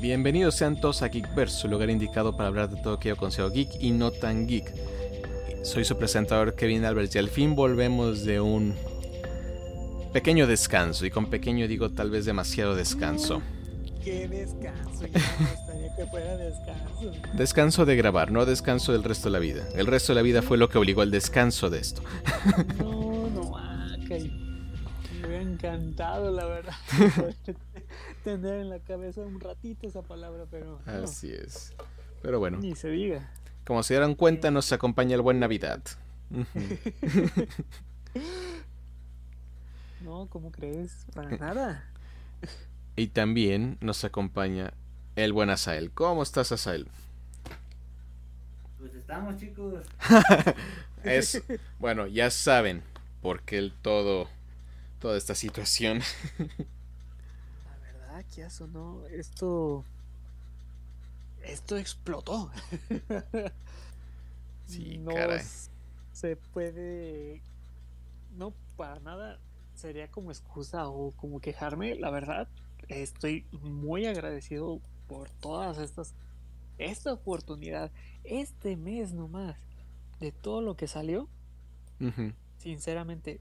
Bienvenidos sean todos a Geekverse, su lugar indicado para hablar de todo aquello con SEO geek y no tan geek. Soy su presentador Kevin Alberts y al fin volvemos de un pequeño descanso. Y con pequeño digo tal vez demasiado descanso. ¿Qué descanso? Ya me gustaría que fuera descanso. Descanso de grabar, no descanso del resto de la vida. El resto de la vida fue lo que obligó al descanso de esto. No, no, ah, me hubiera encantado, la verdad. Tener en la cabeza un ratito esa palabra, pero no, Así es. Pero bueno, ni se diga. como se dieron cuenta, nos acompaña el buen Navidad. No, ¿cómo crees? Para nada. Y también nos acompaña el buen Asael. ¿Cómo estás, Asael? Pues estamos, chicos. Es, bueno, ya saben por qué el todo, toda esta situación. Ya sonó. Esto. Esto explotó. Sí, no caray. se puede. No, para nada sería como excusa o como quejarme. La verdad, estoy muy agradecido por todas estas. Esta oportunidad, este mes nomás, de todo lo que salió. Sinceramente,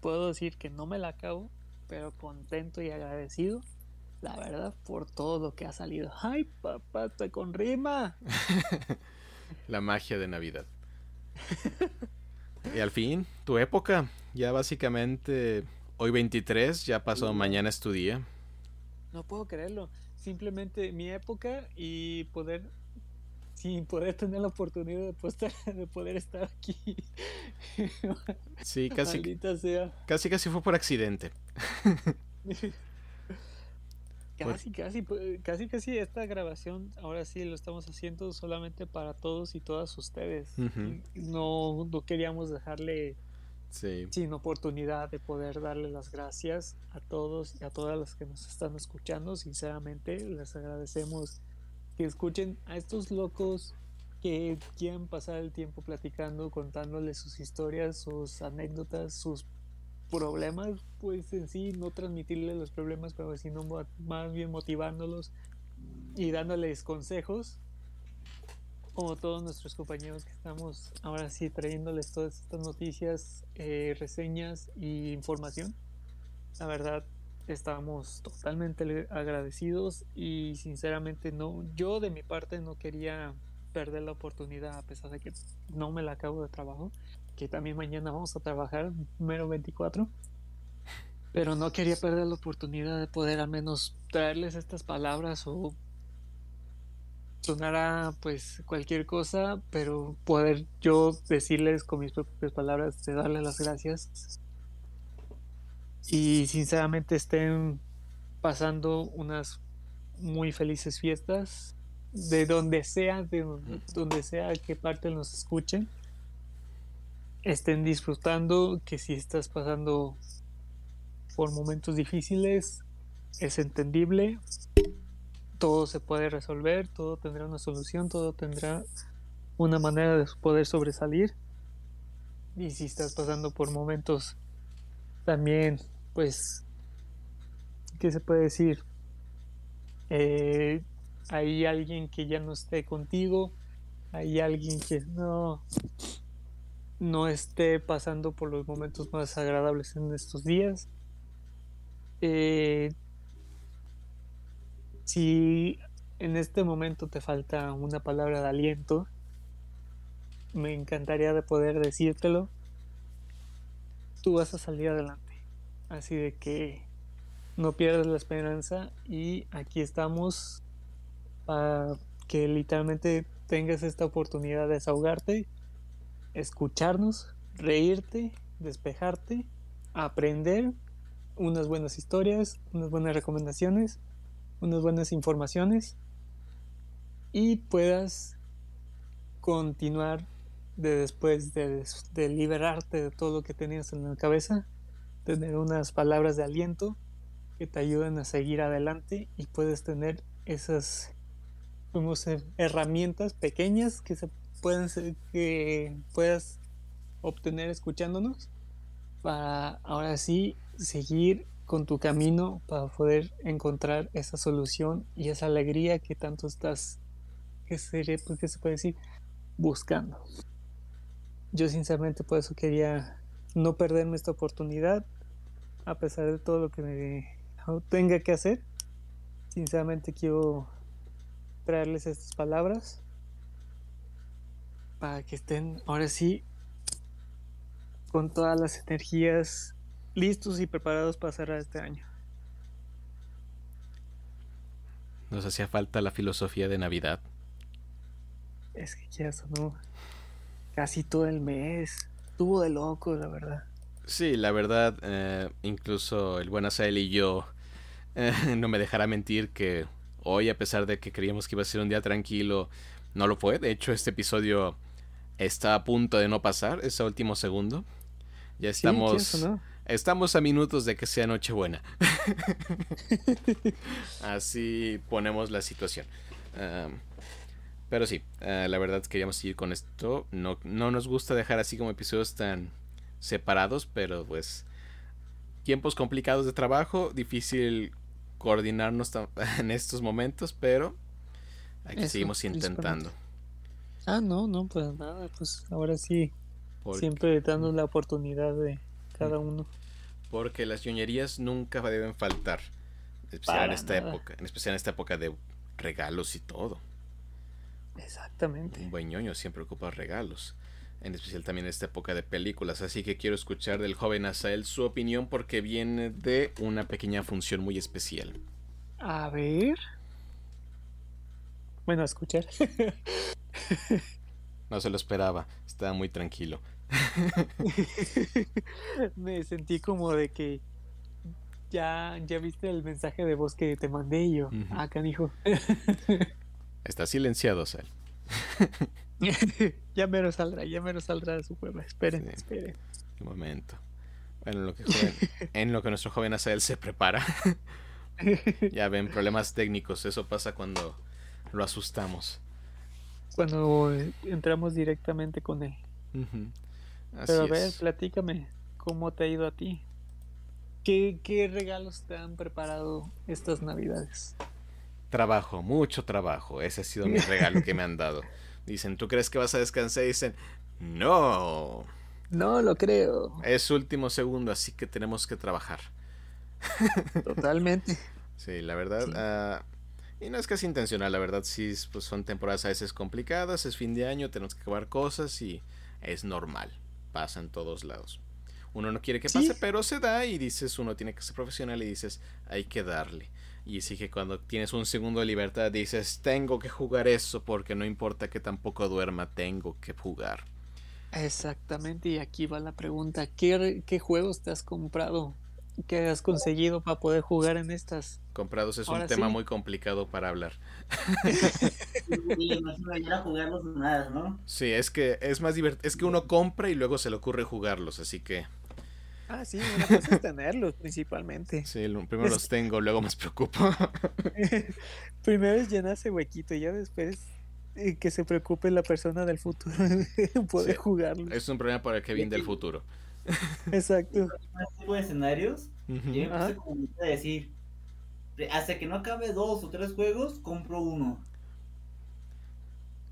puedo decir que no me la acabo, pero contento y agradecido, la verdad, por todo lo que ha salido. ¡Ay, papá, estoy con rima! La magia de Navidad. Y al fin, tu época. Ya básicamente, hoy 23, ya pasó, mañana es tu día. No puedo creerlo. Simplemente mi época y poder, sin poder tener la oportunidad de, poder- de poder estar aquí. Sí, casi, Maldita sea. casi, casi fue por accidente. Casi, casi, pu- casi, casi esta grabación ahora sí lo estamos haciendo solamente para todos y todas ustedes. No, no queríamos dejarle Sí. sin oportunidad de poder darle las gracias a todos y a todas las que nos están escuchando. Sinceramente, les agradecemos que escuchen a estos locos que quieran pasar el tiempo platicando, contándoles sus historias, sus anécdotas, sus problemas, pues en sí, no transmitirles los problemas, pero sino más bien motivándolos y dándoles consejos como todos nuestros compañeros que estamos ahora sí trayéndoles todas estas noticias, eh, reseñas y información. La verdad, estamos totalmente agradecidos y sinceramente no, yo de mi parte no quería perder la oportunidad a pesar de que no me la acabo de trabajo, que también mañana vamos a trabajar mero 24. Pero no quería perder la oportunidad de poder al menos traerles estas palabras o sonará pues cualquier cosa, pero poder yo decirles con mis propias palabras de darles las gracias y sinceramente estén pasando unas muy felices fiestas de donde sea, de donde sea que parte nos escuchen, estén disfrutando, que si estás pasando por momentos difíciles, es entendible, todo se puede resolver, todo tendrá una solución, todo tendrá una manera de poder sobresalir. Y si estás pasando por momentos también, pues, ¿qué se puede decir? Eh, hay alguien que ya no esté contigo, hay alguien que no, no esté pasando por los momentos más agradables en estos días. Eh, si en este momento te falta una palabra de aliento, me encantaría de poder decírtelo. Tú vas a salir adelante. Así de que no pierdas la esperanza y aquí estamos para que literalmente tengas esta oportunidad de desahogarte, escucharnos, reírte, despejarte, aprender unas buenas historias, unas buenas recomendaciones, unas buenas informaciones y puedas continuar de después de, liberarte de todo lo que tenías en la cabeza, tener unas palabras de aliento que te ayuden a seguir adelante y puedes tener esas herramientas pequeñas que se pueden ser- que puedas obtener escuchándonos para ahora sí seguir con tu camino para poder encontrar esa solución y esa alegría que tanto estás, que sería, pues, ¿qué se puede decir? Buscando. Yo sinceramente por eso quería no perderme esta oportunidad, a pesar de todo lo que me tenga que hacer. Sinceramente quiero traerles estas palabras para que estén ahora sí con todas las energías listos y preparados para cerrar este año. Nos hacía falta la filosofía de Navidad. Es que ya sonó casi todo el mes. Estuvo de loco, la verdad. Sí, la verdad, eh, incluso el buen Asael y yo eh, no me dejará mentir que hoy, a pesar de que creíamos que iba a ser un día tranquilo, no lo fue. De hecho, este episodio está a punto de no pasar, ese último segundo. Ya estamos. Estamos a minutos de que sea Nochebuena. Así ponemos la situación. pero sí, eh, la verdad queríamos seguir con esto. No, no nos gusta dejar así como episodios tan separados, pero pues tiempos complicados de trabajo, difícil coordinarnos en estos momentos, pero aquí seguimos intentando. Ah, no, no, pues nada, pues ahora sí, siempre dando la oportunidad de cada uno. Porque las ñoñerías nunca deben faltar, en especial en esta época, en especial en esta época de regalos y todo. Exactamente. Un buen ñoño siempre ocupa regalos en especial también en esta época de películas. Así que quiero escuchar del joven Asael su opinión porque viene de una pequeña función muy especial. A ver. Bueno, a escuchar. no se lo esperaba, estaba muy tranquilo. Me sentí como de que ya, ya viste el mensaje de voz que te mandé y yo. Ah, canijo. Está silenciado, Asael. ya mero saldrá, ya mero saldrá de su prueba. Esperen, esperen. Un momento. Bueno, en lo que, en lo que nuestro joven Asael se prepara. ya ven, problemas técnicos. Eso pasa cuando lo asustamos. Cuando entramos directamente con él. Pero a ver, platícame, ¿cómo te ha ido a ti? ¿Qué, ¿Qué regalos te han preparado estas navidades? Trabajo, mucho trabajo. Ese ha sido mi regalo que me han dado. Dicen, ¿tú crees que vas a descansar? Y dicen, no. No lo creo. Es último segundo, así que tenemos que trabajar. Totalmente. sí, la verdad. Ah, y no es casi intencional, la verdad, sí, pues son temporadas a veces complicadas, es fin de año, tenemos que acabar cosas y es normal, pasa en todos lados. Uno no quiere que pase, pero se da y dices, uno tiene que ser profesional y dices, hay que darle. Y sí que cuando tienes un segundo de libertad dices, tengo que jugar eso porque no importa que tampoco duerma, tengo que jugar. Exactamente, y aquí va la pregunta, ¿qué, qué juegos te has comprado? ¿Qué has conseguido para poder jugar en estas? Comprados es un tema muy complicado para hablar. Sí, es que es más divertido, es que uno compra y luego se le ocurre jugarlos, así que Ah, sí, una cosa es tenerlos principalmente. Sí, primero los tengo, luego me preocupo. primero es llenar ese huequito y ya después eh, que se preocupe la persona del futuro poder jugarlo. Es un problema para Kevin del futuro. Exacto. tipo de escenarios, yo a decir, hasta que no acabe dos o tres juegos, compro uno.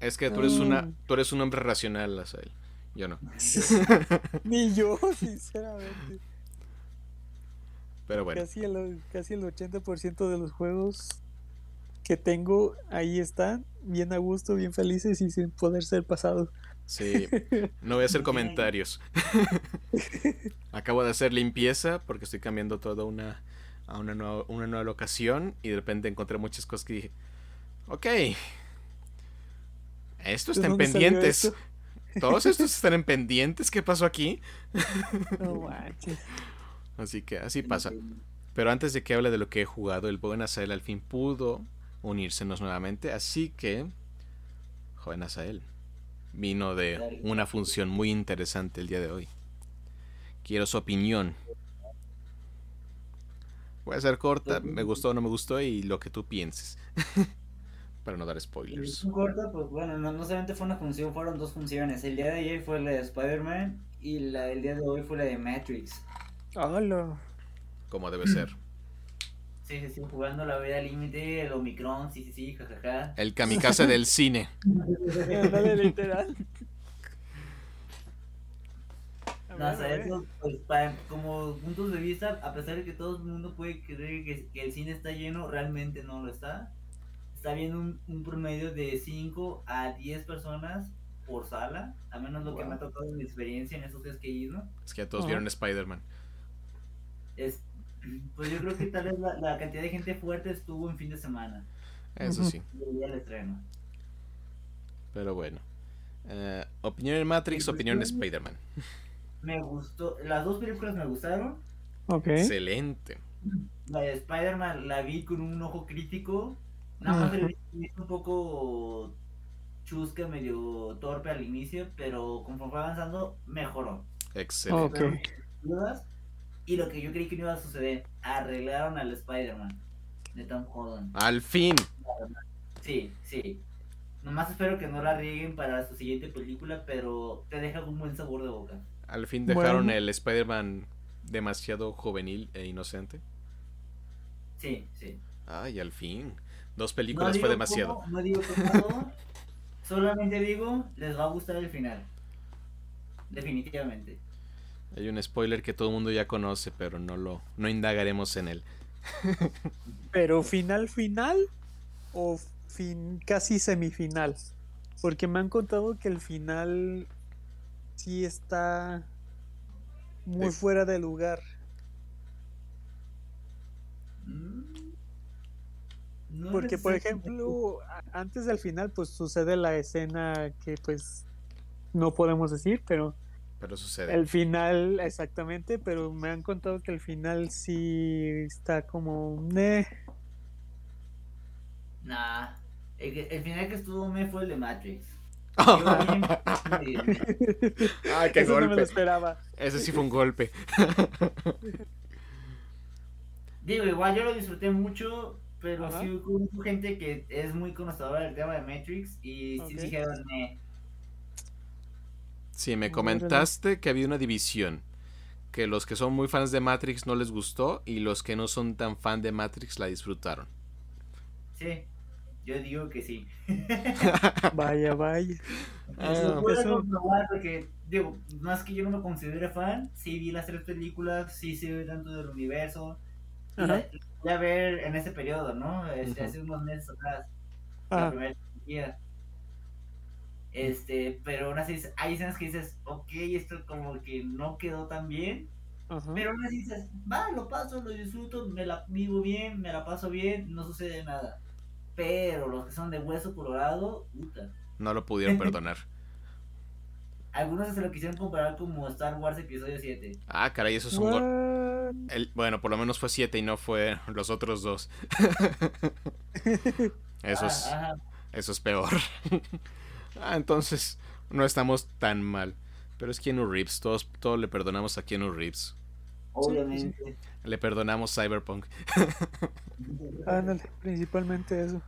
Es que tú eres una, mm. tú eres un hombre racional, Asael. Yo no. Ni yo, sinceramente. Pero bueno. Casi el, casi el 80% de los juegos que tengo ahí están, bien a gusto, bien felices y sin poder ser pasados. Sí, no voy a hacer comentarios. Acabo de hacer limpieza porque estoy cambiando todo una, a una nueva, una nueva locación y de repente encontré muchas cosas que dije, ok, esto está en pendientes. Todos estos están en pendientes. ¿Qué pasó aquí? así que así pasa. Pero antes de que hable de lo que he jugado, el buen Asael al fin pudo unírsenos nuevamente. Así que, joven Asael, vino de una función muy interesante el día de hoy. Quiero su opinión. Voy a ser corta, me gustó o no me gustó y lo que tú pienses. para no dar spoilers. Corta, pues bueno, no, solamente fue una función, fueron dos funciones. El día de ayer fue la de Spider-Man y la del día de hoy fue la de Matrix. Hola. como debe ser. Sí, sí, sí, jugando la vida límite, el Omicron, sí, sí, sí, jajaja. El kamikaze del cine. literal. No, o pues, para, como puntos de vista, a pesar de que todo el mundo puede creer que, que el cine está lleno, realmente no lo está. Está viendo un, un promedio de 5 a 10 personas por sala, a menos lo que me ha tocado en mi experiencia en esos días que he ido. Es que ya todos vieron Spider-Man. Es, pues yo creo que tal vez la, la, cantidad de gente fuerte estuvo en fin de semana. Eso sí. El día del estreno. Pero bueno. Uh, opinión en Matrix, opinión en Spider-Man. Me gustó, las dos películas me gustaron. Okay. Excelente. La de Spider-Man la vi con un ojo crítico. Nada más uh un poco chusca, medio torpe al inicio, pero conforme fue avanzando, mejoró. Excelente. Y lo que yo creí que no iba a suceder, arreglaron al Spider-Man de Tom Holland. Al fin. Sí, sí. Nomás espero que no la rieguen para su siguiente película, pero te deja un buen sabor de boca. Al fin dejaron el Spider-Man demasiado juvenil e inocente. Sí, sí. Ay, al fin. Dos películas fue demasiado. no digo Solamente digo, les va a gustar el final. Definitivamente. Hay un spoiler que todo el mundo ya conoce, pero no lo no indagaremos en él. pero final final o fin casi semifinal, porque me han contado que el final sí está muy fuera de lugar. Mm. Porque, por ejemplo, antes del final, pues sucede la escena que, pues, no podemos decir, pero. Pero sucede. El final, exactamente, pero me han contado que el final sí está como. Nah. Nah. El, final que estuvo me fue el de Matrix. ah, qué Eso golpe. No me lo esperaba. Ese sí fue un golpe. Digo, igual yo lo disfruté mucho, pero sí hubo gente que es muy conocedora del tema de Matrix y sí dijeron, eh. Sí, me comentaste que había una división. Que los que son muy fans de Matrix no les gustó y los que no son tan fan de Matrix la disfrutaron. Sí, yo digo que sí. vaya, vaya. Ah, puedo comprobar porque, digo, más que yo no me considere fan, sí vi las tres películas, sí sé tanto del universo, voy a ver en ese periodo, ¿no? Este, Hace unos meses atrás. La primera día. Este, pero aún así hay escenas que dices, ok, esto como que no quedó tan bien. Pero aún así dices, va, lo paso, lo disfruto, me la vivo bien, me la paso bien, no sucede nada. Pero los que son de hueso colorado, puta. No lo pudieron perdonar. Algunos se lo quisieron comparar como Star Wars Episodio 7. Ah, caray, eso es un gol. bueno, por lo menos fue 7 y no fue los otros dos. eso, es, ah, eso es peor. ah, entonces no estamos tan mal. Pero es Keanu Reeves, todos, todos le perdonamos a Keanu Reeves. Obviamente. Le perdonamos Cyberpunk. Ándale, principalmente eso.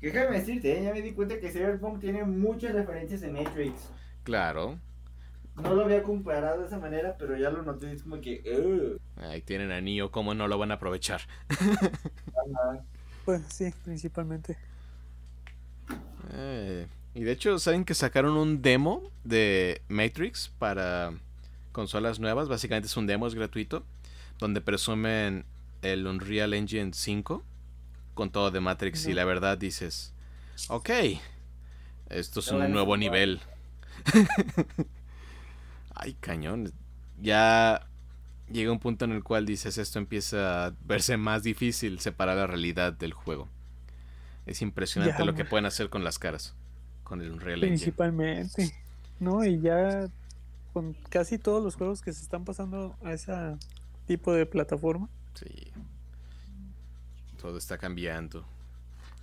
Déjame decirte, ¿eh? ya me di cuenta que Cyberpunk tiene muchas referencias en Matrix. Claro. No lo había comparado de esa manera, pero ya lo noté, es como que... Ahí tienen a Neo, ¿cómo no lo van a aprovechar? pues sí, principalmente. Eh, y de hecho, ¿saben que sacaron un demo de Matrix para consolas nuevas? Básicamente es un demo, es gratuito, donde presumen el Unreal Engine 5 con todo de Matrix y la verdad dices, ok, esto es un nuevo nivel. Ay, cañón. Ya llega un punto en el cual dices esto empieza a verse más difícil separar la realidad del juego. Es impresionante lo que pueden hacer con las caras, con el Unreal Principalmente. No, y ya con casi todos los juegos que se están pasando a ese tipo de plataforma. Sí. Todo está cambiando.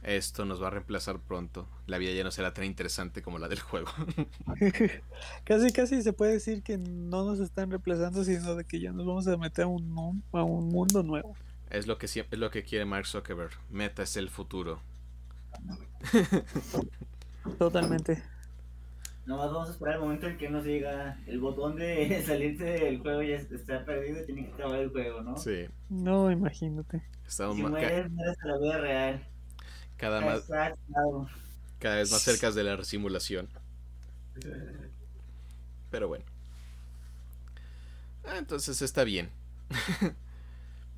Esto nos va a reemplazar pronto. La vida ya no será tan interesante como la del juego. casi, casi se puede decir que no nos están reemplazando, sino de que ya nos vamos a meter a un, a un mundo nuevo. Es lo que es lo que quiere Mark Zuckerberg. Meta es el futuro. Totalmente. Nomás vamos a esperar el momento en que nos diga el botón de salirse del juego ya está perdido y tiene que acabar el juego, ¿no? Sí. No, imagínate. Estamos Si ma- ca- mueres, mueres a la vida real. cada, más, cada vez más cerca de la simulación. Pero bueno. Ah, entonces está bien.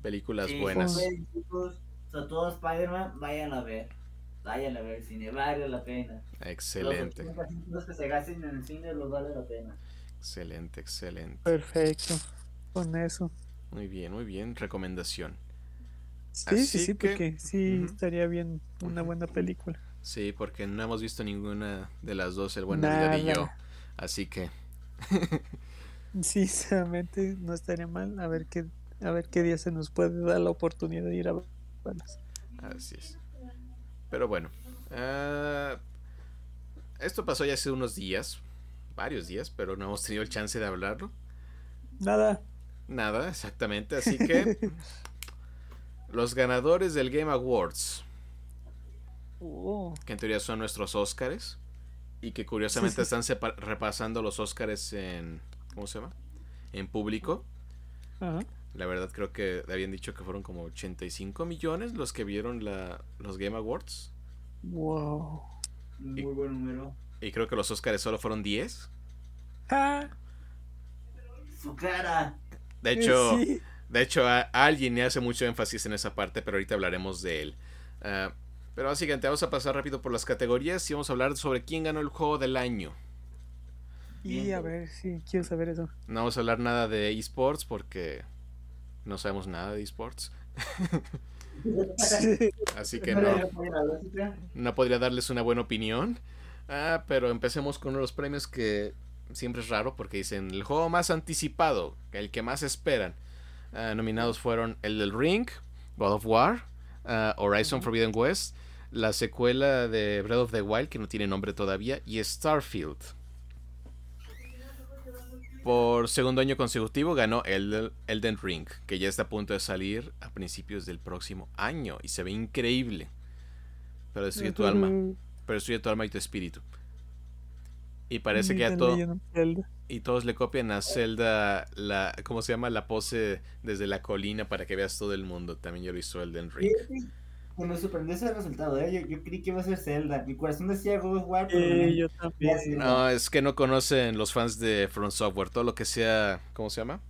Películas Sí, buenas. chicos, sobre todo Spider-Man, vayan a ver. Vayan a ver el cine, vale la pena. Excelente, Los 80 céntimos que se gasten en el cine los vale la pena. excelente, excelente. Perfecto. Con eso. Muy bien, muy bien. Recomendación. Sí, Así sí, sí, que- porque sí estaría bien una buena película. Sí, porque no hemos visto ninguna de las dos, el buen Navidad y yo. Así que, Sinceramente, no estaría mal. A ver qué, a ver qué día se nos puede dar la oportunidad de ir a verlas. así es. Pero bueno. ah, esto pasó ya hace unos días. Varios días, pero no hemos tenido el chance de hablarlo. Nada. Nada, exactamente. Así que los ganadores del Game Awards, Oh, que en teoría son nuestros Óscares, y que curiosamente sí. están repasando los Óscares en... ¿Cómo se llama? En público. ajá. La verdad creo que habían dicho que fueron como 85 millones los que vieron la, los Game Awards. Wow. Muy buen número. Y creo que los Óscares solo fueron 10. Ah, Su cara. De hecho, sí. De hecho, a, a alguien le hace mucho énfasis en esa parte, pero ahorita hablaremos de él. Ah, pero básicamente vamos a pasar rápido por las categorías y vamos a hablar sobre quién ganó el juego del año. Y a ver, sí, quiero saber eso. No vamos a hablar nada de esports porque no sabemos nada de esports. Así que no, no podría darles una buena opinión. Ah, pero empecemos con uno de los premios que siempre es raro porque dicen el juego más anticipado, el que más esperan. Ah, nominados fueron el del Ring, God of War, ah, Horizon Forbidden West, la secuela de Breath of the Wild que no tiene nombre todavía y Starfield. Por segundo año consecutivo ganó el Elden Ring, que ya está a punto de salir a principios del próximo año y se ve increíble. Pero destruye tu alma, pero destruye tu alma y tu espíritu. Y parece que ya todo y todos le copian a Zelda la ¿cómo se llama? la pose desde la colina para que veas todo el mundo. También yo lo hizo Elden Ring. Que me sorprendió ese resultado, ¿eh? yo, yo creí que iba a ser Zelda. Mi corazón decía God of War, pero Eh, no. yo también. No, es que no conocen los fans de From Software. Todo lo que sea, ¿cómo se llama?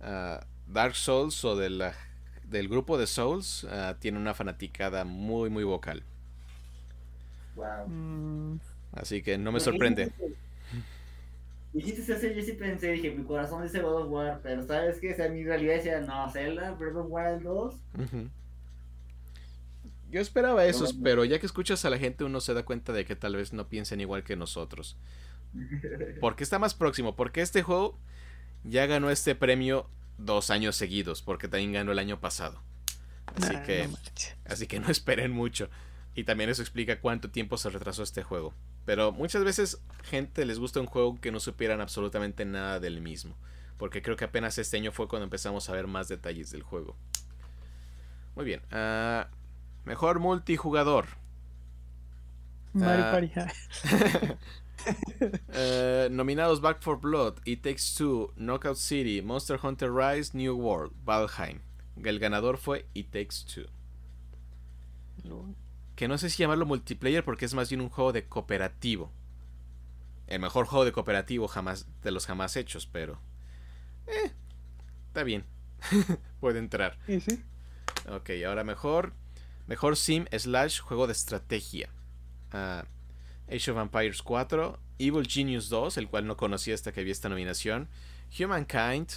Ah, Dark Souls o de la, del grupo de Souls ah, tiene una fanaticada muy, muy vocal. Wow. Mm, Así que no me sorprende. Dijiste eso, yo sí pensé, dije, mi corazón dice God of War, pero ¿sabes qué? O sea, mi realidad decía, no, Zelda, Breath of Wild 2. Ujú. Yo esperaba eso, bueno. pero ya que escuchas a la gente uno se da cuenta de que tal vez no piensen igual que nosotros. Porque está más próximo, porque este juego ya ganó este premio dos años seguidos, porque también ganó el año pasado. Así nah, que, no así que no esperen mucho. Y también eso explica cuánto tiempo se retrasó este juego. Pero muchas veces gente les gusta un juego que no supieran absolutamente nada del mismo. Porque creo que apenas este año fue cuando empezamos a ver más detalles del juego. Muy bien. ah, mejor multijugador. Mario Ah. Party. Eh, nominados Back for Blood, It Takes Two, Knockout City, Monster Hunter Rise, New World, Valheim. El ganador fue It Takes Two. Que no sé si llamarlo multiplayer porque es más bien un juego de cooperativo. El mejor juego de cooperativo jamás de los jamás hechos, pero eh, está bien. Puede entrar. ¿Y sí? Ok, ahora mejor mejor sim slash juego de estrategia. Ah, Age of Empires 4, Evil Genius 2, el cual no conocía hasta que vi esta nominación, Humankind,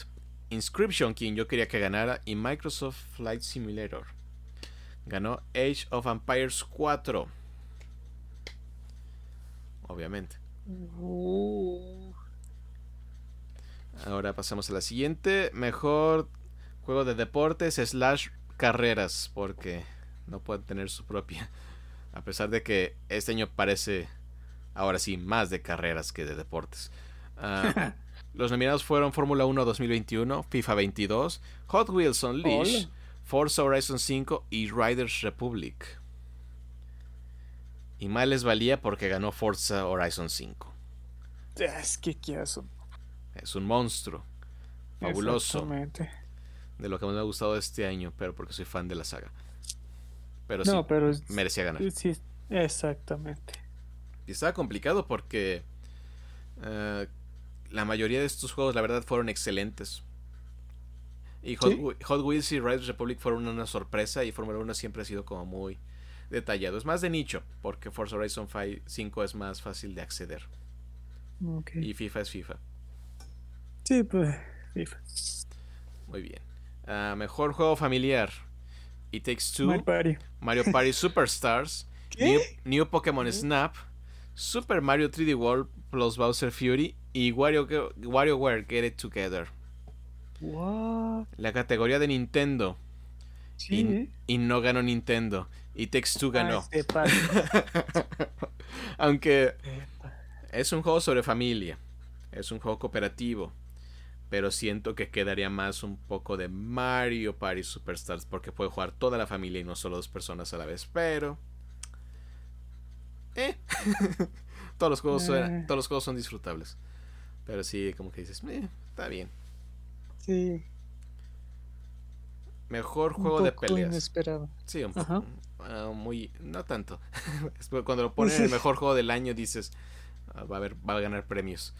Inscription, quien yo quería que ganara, y Microsoft Flight Simulator. Ganó Age of Empires 4. Obviamente. Ahora pasamos a la siguiente. Mejor juego de deportes slash carreras. Porque no puede tener su propia. A pesar de que este año parece ahora sí más de carreras que de deportes. Ah, los nominados fueron Fórmula 1 2021, FIFA 22, Hot Wheels Unleashed. Forza Horizon 5 y Riders Republic. Y mal les valía porque ganó Forza Horizon 5. Es que. Es un monstruo. Fabuloso. De lo que más me ha gustado este año, pero porque soy fan de la saga. Pero sí, pero merecía ganar. Sí, exactamente. Y estaba complicado porque eh, la mayoría de estos juegos, la verdad, fueron excelentes. Y Hot, Wheels y Rise Republic fueron una sorpresa y Fórmula 1 siempre ha sido como muy detallado. Es más de nicho, porque Forza Horizon 5 es más fácil de acceder. Y FIFA es FIFA. Sí, pues FIFA. Muy bien. Ah, mejor juego familiar. It Takes Two. Mario Party, Mario Party Superstars. New, New, Pokémon Snap. Super Mario 3D World plus Bowser Fury. Y Wario, WarioWare Get It Together. La categoría de Nintendo. Y, no ganó Nintendo. Y Takes Two ganó. Aunque es un juego sobre familia. Es un juego cooperativo. Pero siento que quedaría más un poco de Mario Party Superstars. Porque puede jugar toda la familia y no solo dos personas a la vez. Pero. Eh. todos, los juegos son, todos los juegos son disfrutables. Pero sí, como que dices, eh, está bien. Sí. Mejor juego de peleas. Inesperado. Sí, un poco. Ah, muy. No tanto. Cuando lo ponen el mejor juego del año dices, ah, va, a ver, va a ganar premios.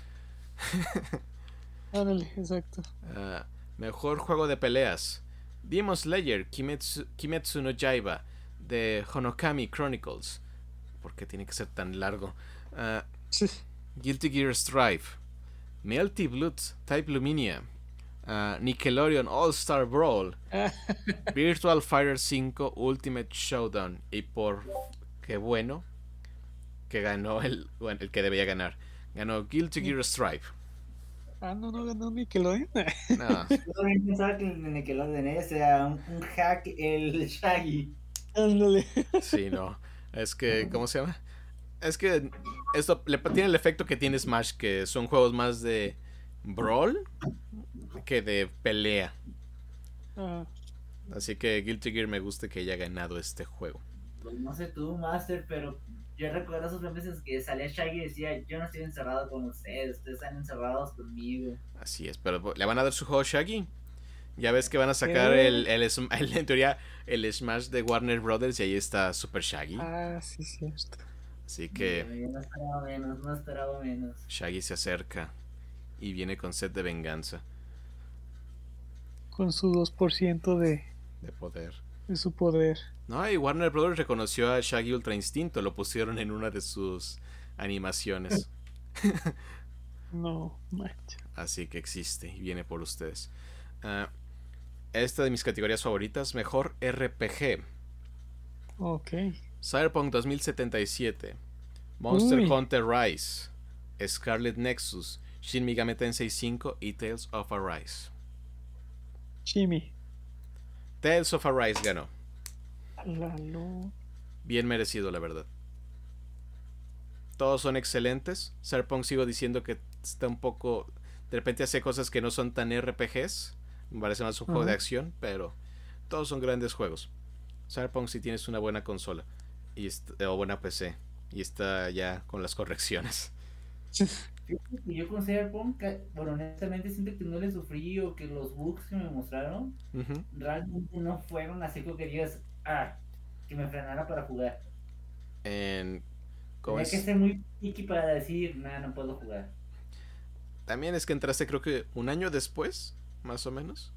Ándale, exacto. Ah, mejor juego de peleas. Demon Slayer, Kimetsu, Kimetsu no Jaiba, de Honokami Chronicles. ¿Por qué tiene que ser tan largo? Guilty Gear Strive, Melty Blood, Type Luminia, Nickelodeon All Star Brawl, Virtual Fighter 5 Ultimate Showdown. Y por qué bueno que ganó el, bueno, el que debía ganar. Ganó Guilty Gear Strive. Ah, no, no ganó Nickelodeon. No. Yo también pensaba que el Nickelodeon era un, un hack el Shaggy. Ándale. Sí, no. Es que, ¿cómo se llama? Es que esto le tiene el efecto que tiene Smash, que son juegos más de brawl que de pelea. Así que Guilty Gear me gusta que haya ganado este juego. Pues no sé tú, Master, pero yo recuerdo esos meses que salía Shaggy y decía, yo no estoy encerrado con ustedes, ustedes están encerrados conmigo. Así es, pero ¿le van a dar su juego Shaggy? Ya ves que van a sacar el, el, en teoría, el Smash de Warner Brothers y ahí está Super Shaggy. Ah, sí, cierto. Así que... No, esperaba menos, no esperaba menos. Shaggy se acerca y viene con sed de venganza. Con su 2% de... De poder. De su poder. No, y Warner Brothers reconoció a Shaggy Ultra Instinto, lo pusieron en una de sus animaciones. no. Así que existe y viene por ustedes. Uh, esta de mis categorías favoritas, mejor RPG. Ok. Cyberpunk 2077, Monster Hunter Rise, Scarlet Nexus, Shin Megami Tensei 5 y Tales of Arise. Jimmy. Tales of Arise ganó. Lalo. Bien merecido, la verdad. Todos son excelentes. Cyberpunk sigo diciendo que está un poco... De repente hace cosas que no son tan RPGs. Me parece más un juego de acción, pero todos son grandes juegos. Cyberpunk si tienes una buena consola y o buena PC y está ya con las correcciones. Yo con Cyberpunk, bueno, honestamente siento que no le sufrí o que los bugs que me mostraron realmente no fueron así como que digas, ah, que me frenara para jugar. En... Tenía que ser muy picky para decir, nada, no puedo jugar. También es que entraste creo que un año después más o menos.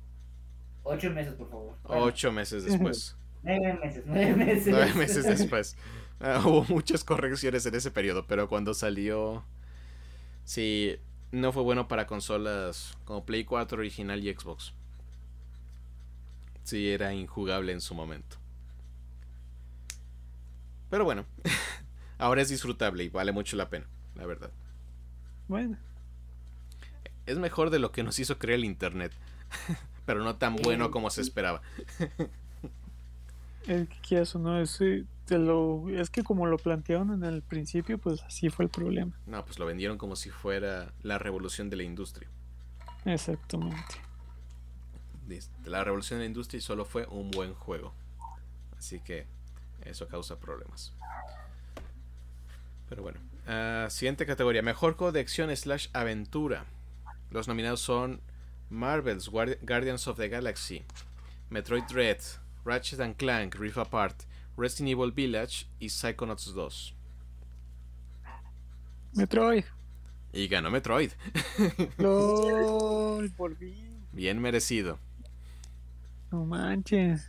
Ocho meses, por favor. Ocho meses después. nueve meses, nueve meses. Nueve meses después. Ah, hubo muchas correcciones en ese periodo, pero cuando salió... Sí, no fue bueno para consolas como Play 4 original y Xbox. Sí, era injugable en su momento. Pero bueno, ahora es disfrutable y vale mucho la pena, la verdad. Bueno es mejor de lo que nos hizo creer el internet, pero no tan bueno como se esperaba. Es que eso no es, lo, es que como lo plantearon en el principio, pues así fue el problema. No, pues lo vendieron como si fuera la revolución de la industria. Exactamente. La revolución de la industria solo fue un buen juego. Así que eso causa problemas. Pero bueno. Ah, siguiente categoría: Mejor juego de acción slash aventura. Los nominados son Marvel's Guardians of the Galaxy, Metroid Dread, Ratchet and Clank Rift Apart, Resident Evil Village y Psychonauts 2. Metroid. Y ganó Metroid. LOL, por fin. Bien merecido. No manches.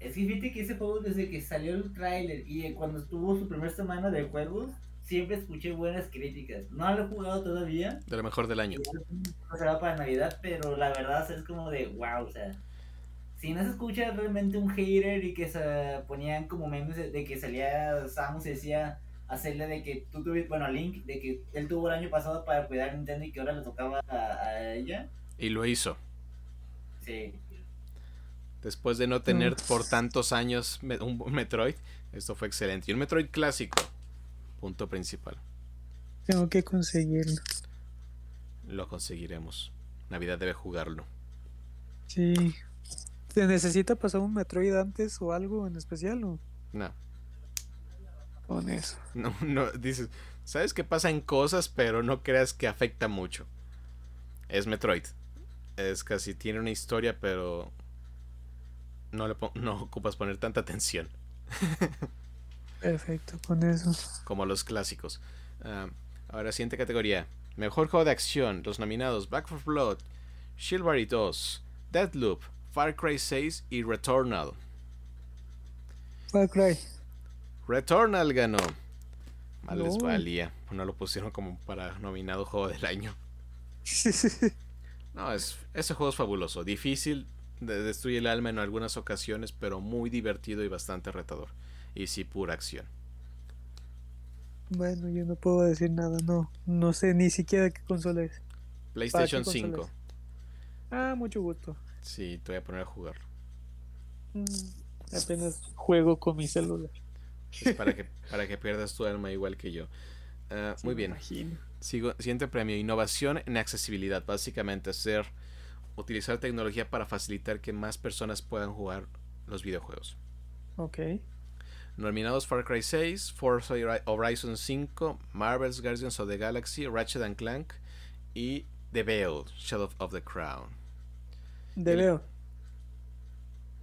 Es que fíjate que ese juego desde que salió el tráiler y cuando estuvo su primera semana de juegos, siempre escuché buenas críticas. No lo he jugado todavía. De lo mejor del año. No será para Navidad, pero la verdad es como de wow, o sea. Si no se escucha realmente un hater y que se ponían como memes de, que salía Samus y decía hacerle de que tú tuviste, bueno, a Link, de que él tuvo el año pasado para cuidar Nintendo y que ahora le tocaba a, ella. Y lo hizo. Sí. Después de no tener por tantos años un Metroid, esto fue excelente. Y un Metroid clásico. Punto principal. Tengo que conseguirlo. Lo conseguiremos. Navidad debe jugarlo. Sí. ¿Se necesita pasar un Metroid antes o algo en especial? O? No. Con eso. No, no, dices, sabes que pasan cosas, pero no creas que afecta mucho. Es Metroid. Es casi, tiene una historia, pero no, le no ocupas poner tanta atención. Perfecto, con eso. Como los clásicos. Ah, ahora, siguiente categoría. Mejor juego de acción. Los nominados Back for Blood, Shieldberry 2, Deadloop, Far Cry 6 y Returnal. Far Cry. Returnal ganó. Mal les valía. No lo pusieron como para nominado juego del año. no, es, ese juego es fabuloso. Difícil, destruye el alma en algunas ocasiones, pero muy divertido y bastante retador y sí pura acción. Bueno, yo no puedo decir nada, no. No sé ni siquiera qué consola es. PlayStation 5. Ah, mucho gusto. Sí, te voy a poner a jugar. Mm, apenas juego con mi celular. para, que, para que pierdas tu alma igual que yo. Ah, muy bien. Sigo, siguiente premio, innovación en accesibilidad. Básicamente hacer, utilizar tecnología para facilitar que más personas puedan jugar los videojuegos. Ok. Nominados Far Cry 6, Forza Horizon 5, Marvel's Guardians of the Galaxy, Ratchet and Clank y The Veil, Shadow of the Crown. The Veil.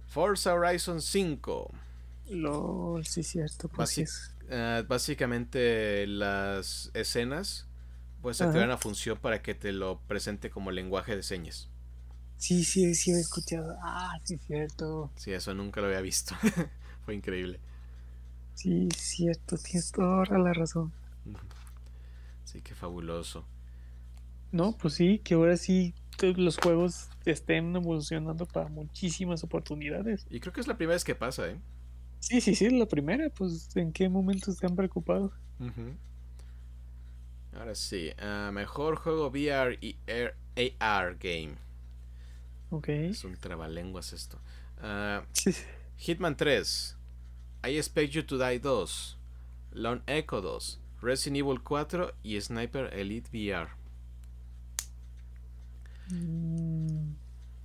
Forza Horizon 5. LOL, sí, cierto. Pues eh, básicamente las escenas pues activar una función para que te lo presente como lenguaje de señas. Sí, sí, sí he escuchado. Ah, sí, cierto. Sí, eso nunca lo había visto. Fue increíble. Sí, cierto, tienes toda la razón. Sí, qué fabuloso. No, pues sí, que ahora sí los juegos estén evolucionando para muchísimas oportunidades. Y creo que es la primera vez que pasa, ¿eh? Sí, sí, sí, la primera, pues ¿en qué momento se han preocupado? Ahora sí, ah, mejor juego VR y AR game. Ok. Es un trabalenguas esto. Uh, Hitman 3, I Expect You to Die 2, Lone Echo 2, Resident Evil 4 y Sniper Elite VR. Mm,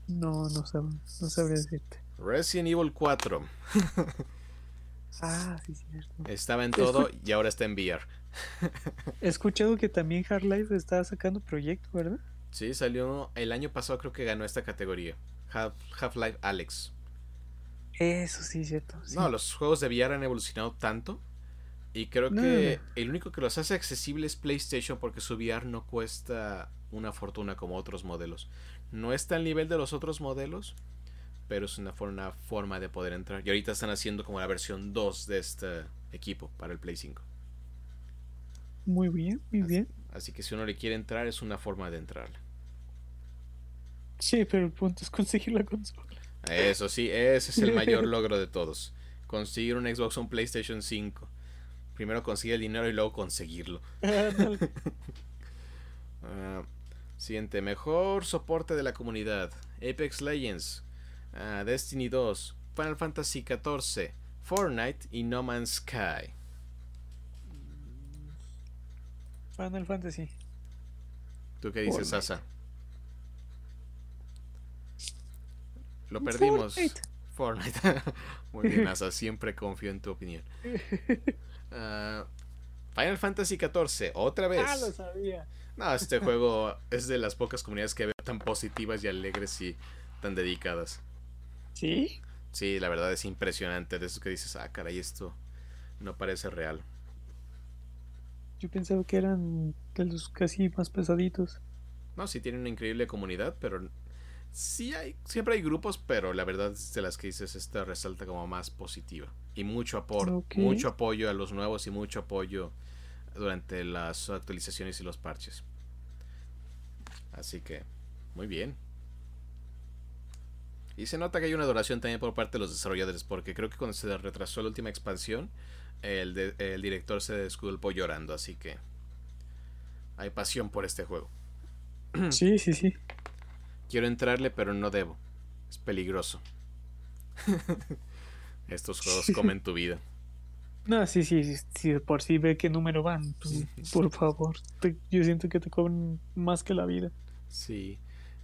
no, no, sab no sabría decirte. Resident Evil 4. ah, sí, cierto. Estaba en todo y ahora está en VR. He escuchado que también Half-Life está sacando proyecto, ¿verdad? Sí, salió el año pasado, creo que ganó esta categoría. Half-Life Alex. Eso sí, cierto. No, los juegos de VR han evolucionado tanto. Y creo que el único que los hace accesibles es PlayStation porque su VR no cuesta una fortuna como otros modelos. No está al nivel de los otros modelos, pero es una, una forma de poder entrar. Y ahorita están haciendo como la versión 2 de este equipo para el Play 5. Muy bien, muy bien. Así que si uno le quiere entrar, es una forma de entrar. Sí, pero el punto es conseguir la consola. Eso sí, ese es el mayor logro de todos. Conseguir un Xbox o un PlayStation 5. Primero conseguir el dinero y luego conseguirlo. Ah, siguiente, mejor soporte de la comunidad. Apex Legends, ah, Destiny 2, Final Fantasy XIV, Fortnite y No Man's Sky. Final Fantasy. ¿Tú qué dices, Asa? Lo perdimos. Fortnite. Muy bien, Asa. Siempre confío en tu opinión. Uh, Final Fantasy XIV, otra vez. Ah, lo sabía. No, este juego es de las pocas comunidades que veo tan positivas y alegres y tan dedicadas. ¿Sí? Sí, la verdad es impresionante. De eso que dices, ah, caray, esto no parece real. Yo pensaba que eran de los casi más pesaditos. No, sí tienen una increíble comunidad, pero sí hay, siempre hay grupos, pero la verdad es de las que dices, esta resalta como más positiva. Y mucho apoyo, mucho apoyo a los nuevos y mucho apoyo durante las actualizaciones y los parches. Así que, muy bien. Y se nota que hay una adoración también por parte de los desarrolladores, porque creo que cuando se retrasó la última expansión, el, el director se desculpó llorando, así que hay pasión por este juego. Sí, sí, sí. Quiero entrarle, pero no debo. Es peligroso. Estos juegos comen tu vida. No, sí, sí, sí, por si ve qué número van, pues, por favor. yo siento que te cobran más que la vida. Sí.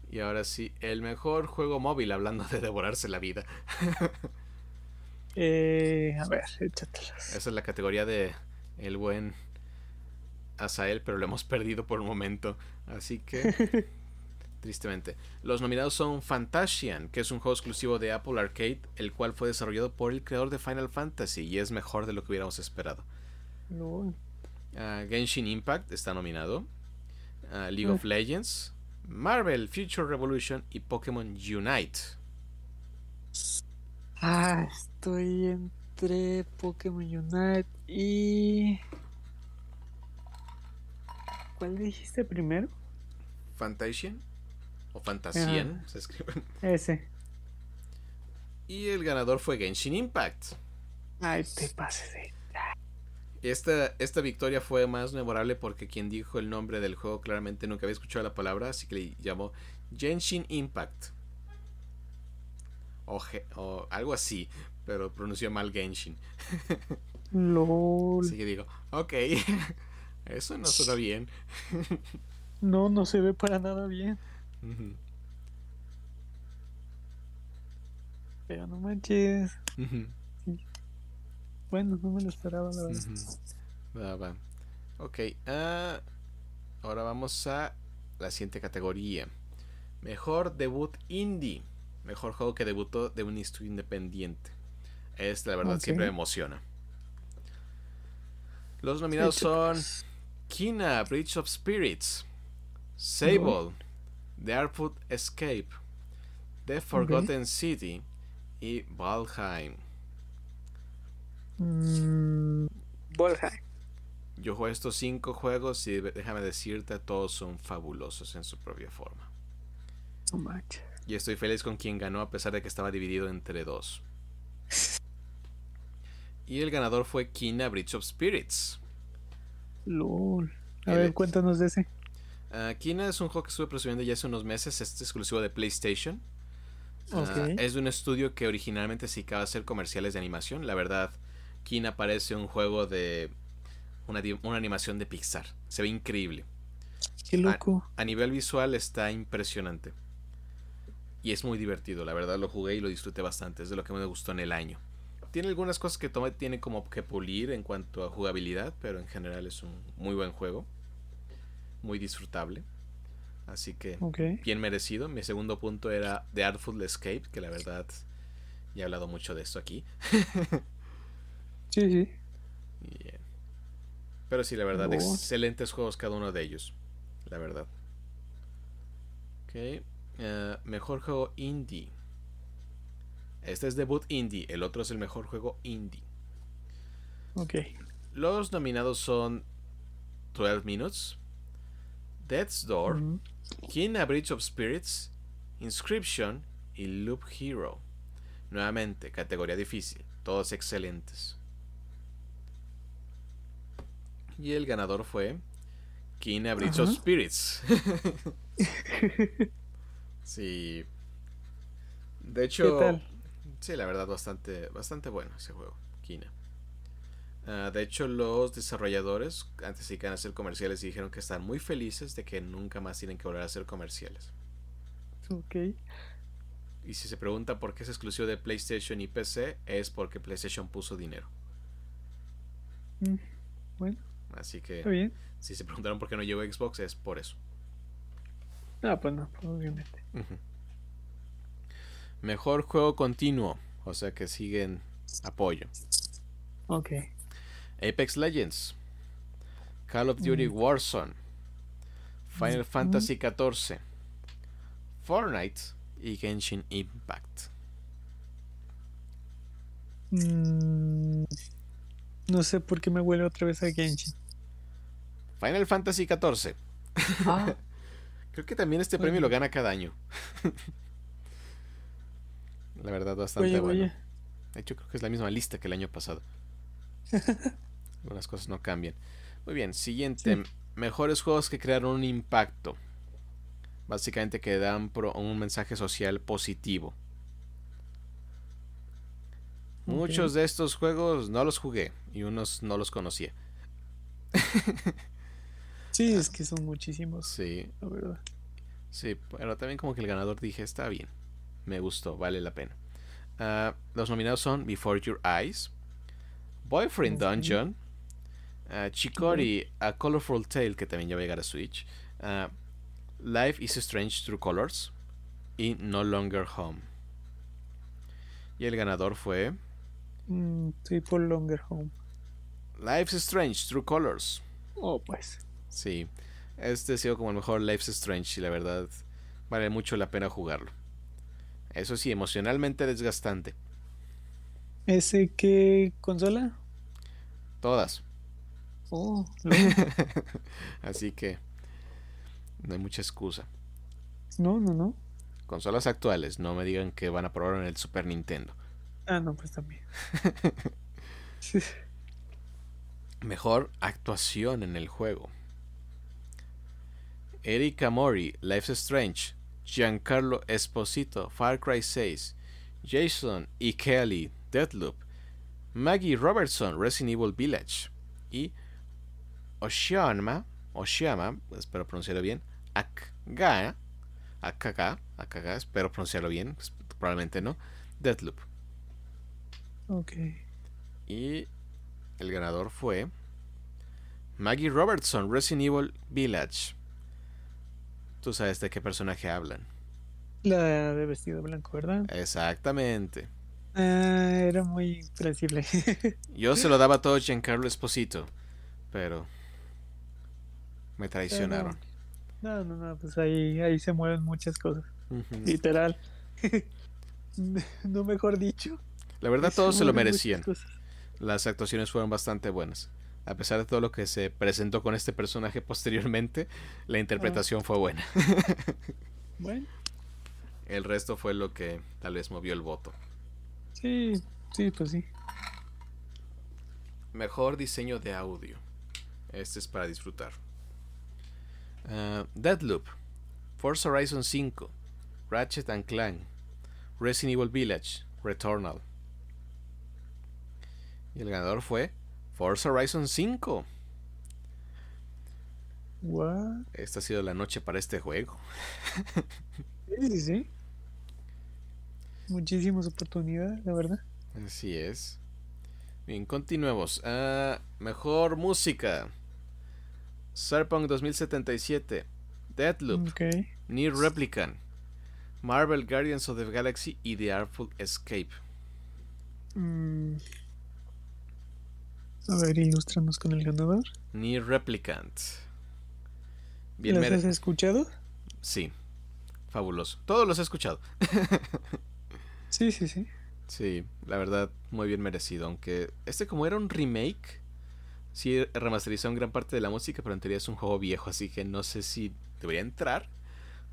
Y ahora sí, el mejor juego móvil, hablando de devorarse la vida. eh, a ver, échatelas. Esa es la categoría de el buen Asael, pero lo hemos perdido por un momento. Así que, tristemente. Los nominados son Fantasian, que es un juego exclusivo de Apple Arcade, el cual fue desarrollado por el creador de Final Fantasy y es mejor de lo que hubiéramos esperado. No. Ah, Genshin Impact está nominado. Ah, League of ah. Legends, Marvel Future Revolution y Pokémon Unite. Ah, estoy entre Pokémon Unite y. ¿Cuál dijiste primero? Fantasian o Fantasian se escriben. Ese. Y el ganador fue Genshin Impact. Ay, te pases de. Esta, esta victoria fue más memorable porque quien dijo el nombre del juego claramente nunca había escuchado la palabra, así que le llamó Genshin Impact. O, o algo así, pero pronunció mal Genshin. LOL. Así que digo, ok, eso no suena bien. No, no se ve para nada bien. Pero no manches. Bueno, no me lo esperaba, la verdad. Va, va. Ok, uh, ahora vamos a la siguiente categoría. Mejor debut indie. Mejor juego que debutó de un estudio independiente. Este, la verdad, siempre me emociona. Los nominados son Kina, Bridge of Spirits, Sable, The Artful Escape, The Forgotten City y Valheim. Mm, Valheim. Yo juego estos cinco juegos y déjame decirte, todos son fabulosos en su propia forma. Y estoy feliz con quien ganó a pesar de que estaba dividido entre dos. Y el ganador fue Kina Bridge of Spirits. LOL. A ver, cuéntanos de ese. Uh, Kina es un juego que estuve presumiendo ya hace unos meses, es exclusivo de PlayStation. Ah, es de un estudio que originalmente se dedicaba a hacer comerciales de animación. La verdad, Kina parece un juego de una, animación de Pixar. Se ve increíble. Qué loco. A, nivel visual está impresionante. Y es muy divertido, la verdad lo jugué y lo disfruté bastante. Es de lo que me gustó en el año. Tiene algunas cosas que tiene como que pulir en cuanto a jugabilidad, pero en general es un muy buen juego muy disfrutable. Así que bien merecido. Mi segundo punto era The Artful Escape, que la verdad ya he hablado mucho de esto aquí. sí, sí. Pero sí, la verdad, excelentes juegos cada uno de ellos. La verdad. Ok. Eh, mejor juego indie. Este es debut indie. El otro es el mejor juego indie. Ok. Los nominados son 12 Minutes, Death's Door, King a Bridge of Spirits, Inscription y Loop Hero. Nuevamente, categoría difícil, todos excelentes. Y el ganador fue King a Bridge of Spirits. sí. De hecho, sí, la verdad, bastante, bastante bueno ese juego, Kina. Ah, de hecho, los desarrolladores, antes de que hacer comerciales, dijeron que están muy felices de que nunca más tienen que volver a hacer comerciales. Ok. Y si se pregunta por qué es exclusivo de PlayStation y PC, es porque PlayStation puso dinero. Mm, bueno. Así que Está bien. si se preguntaron por qué no llegó Xbox es por eso. Ah, pues no, obviamente. Ujú. Mejor juego continuo, o sea que siguen apoyo. Ok. Apex Legends, Call of Duty Mm. Warzone, Final Mm. Fantasy XIV, Fortnite y Genshin Impact. Mm, no sé por qué me huele otra vez a Genshin. Final Fantasy XIV. Ah, Creo que también este premio lo gana cada año. La verdad, bastante oye, bueno. De hecho, creo que es la misma lista que el año pasado. Algunas cosas no cambian. Muy bien, siguiente. Sí. Mejores juegos que crearon un impacto. Básicamente que dan pro- un mensaje social positivo. Muchos de estos juegos no los jugué y unos no los conocía. Sí, es que son muchísimos, Sí, la verdad. sí, pero también como que el ganador dije, está bien. Me gustó, vale la pena. Ah, los nominados son Before Your Eyes, Boyfriend. Dungeon, ah, Chicory, A Colorful Tale, que también ya va a llegar a Switch, ah, Life is Strange True Colors y No Longer Home. Y el ganador fue Mm, por Longer Home. Life is Strange True Colors. Oh, pues. Sí, este ha sido como el mejor Life is Strange y la verdad vale mucho la pena jugarlo. Eso sí, emocionalmente desgastante. ¿Ese qué consola? Todas. Oh, Así que no hay mucha excusa. no, no, no. Consolas actuales, no me digan que van a probar en el Super Nintendo. Ah, no, pues también. Mejor actuación en el juego. Erika Mori, Life is Strange, Giancarlo Esposito, Far Cry 6, Jason y Kelly, Deadloop, Maggie Robertson, Resident Evil Village y Oshiama, Oshiama, espero pronunciarlo bien, Akga, Akga, Akga, espero pronunciarlo bien, probablemente no, Deadloop. ok. Y el ganador fue Maggie Robertson, Resident Evil Village. Tú sabes de qué personaje hablan. La de vestido blanco, ¿verdad? Exactamente. Ah, era muy predecible. Yo se lo daba todo a Giancarlo Esposito, pero me traicionaron. No, no, no, pues ahí, ahí se mueven muchas cosas. Literal. no mejor dicho. La verdad todos se lo merecían. Las actuaciones fueron bastante buenas. A pesar de todo lo que se presentó con este personaje posteriormente, la interpretación fue buena. Bueno, El resto fue lo que tal vez movió el voto. sí, sí, pues sí. Mejor diseño de audio. Este es para disfrutar. Ah, Deadloop, Forza Horizon 5, Ratchet and Clank, Resident Evil Village, Returnal. Y el ganador fue Forza Horizon 5. What? Esta ha sido la noche para este juego. Sí, sí, sí. Muchísimas oportunidades, la verdad. Así es. Bien, continuemos. Ah, mejor música. Cyberpunk 2077, Deadloop, Ok. Near Replicant, Marvel Guardians of the Galaxy y The Artful Escape. Mm. A ver, ilústranos con el ganador. Near Replicant. Bien, ¿Las mere- has escuchado? Sí, fabuloso. Todos los he escuchado. Sí, sí, sí. Sí, la verdad, muy bien merecido. Aunque este, como era un remake, sí remasterizó gran parte de la música, pero en teoría es un juego viejo, así que no sé si debería entrar.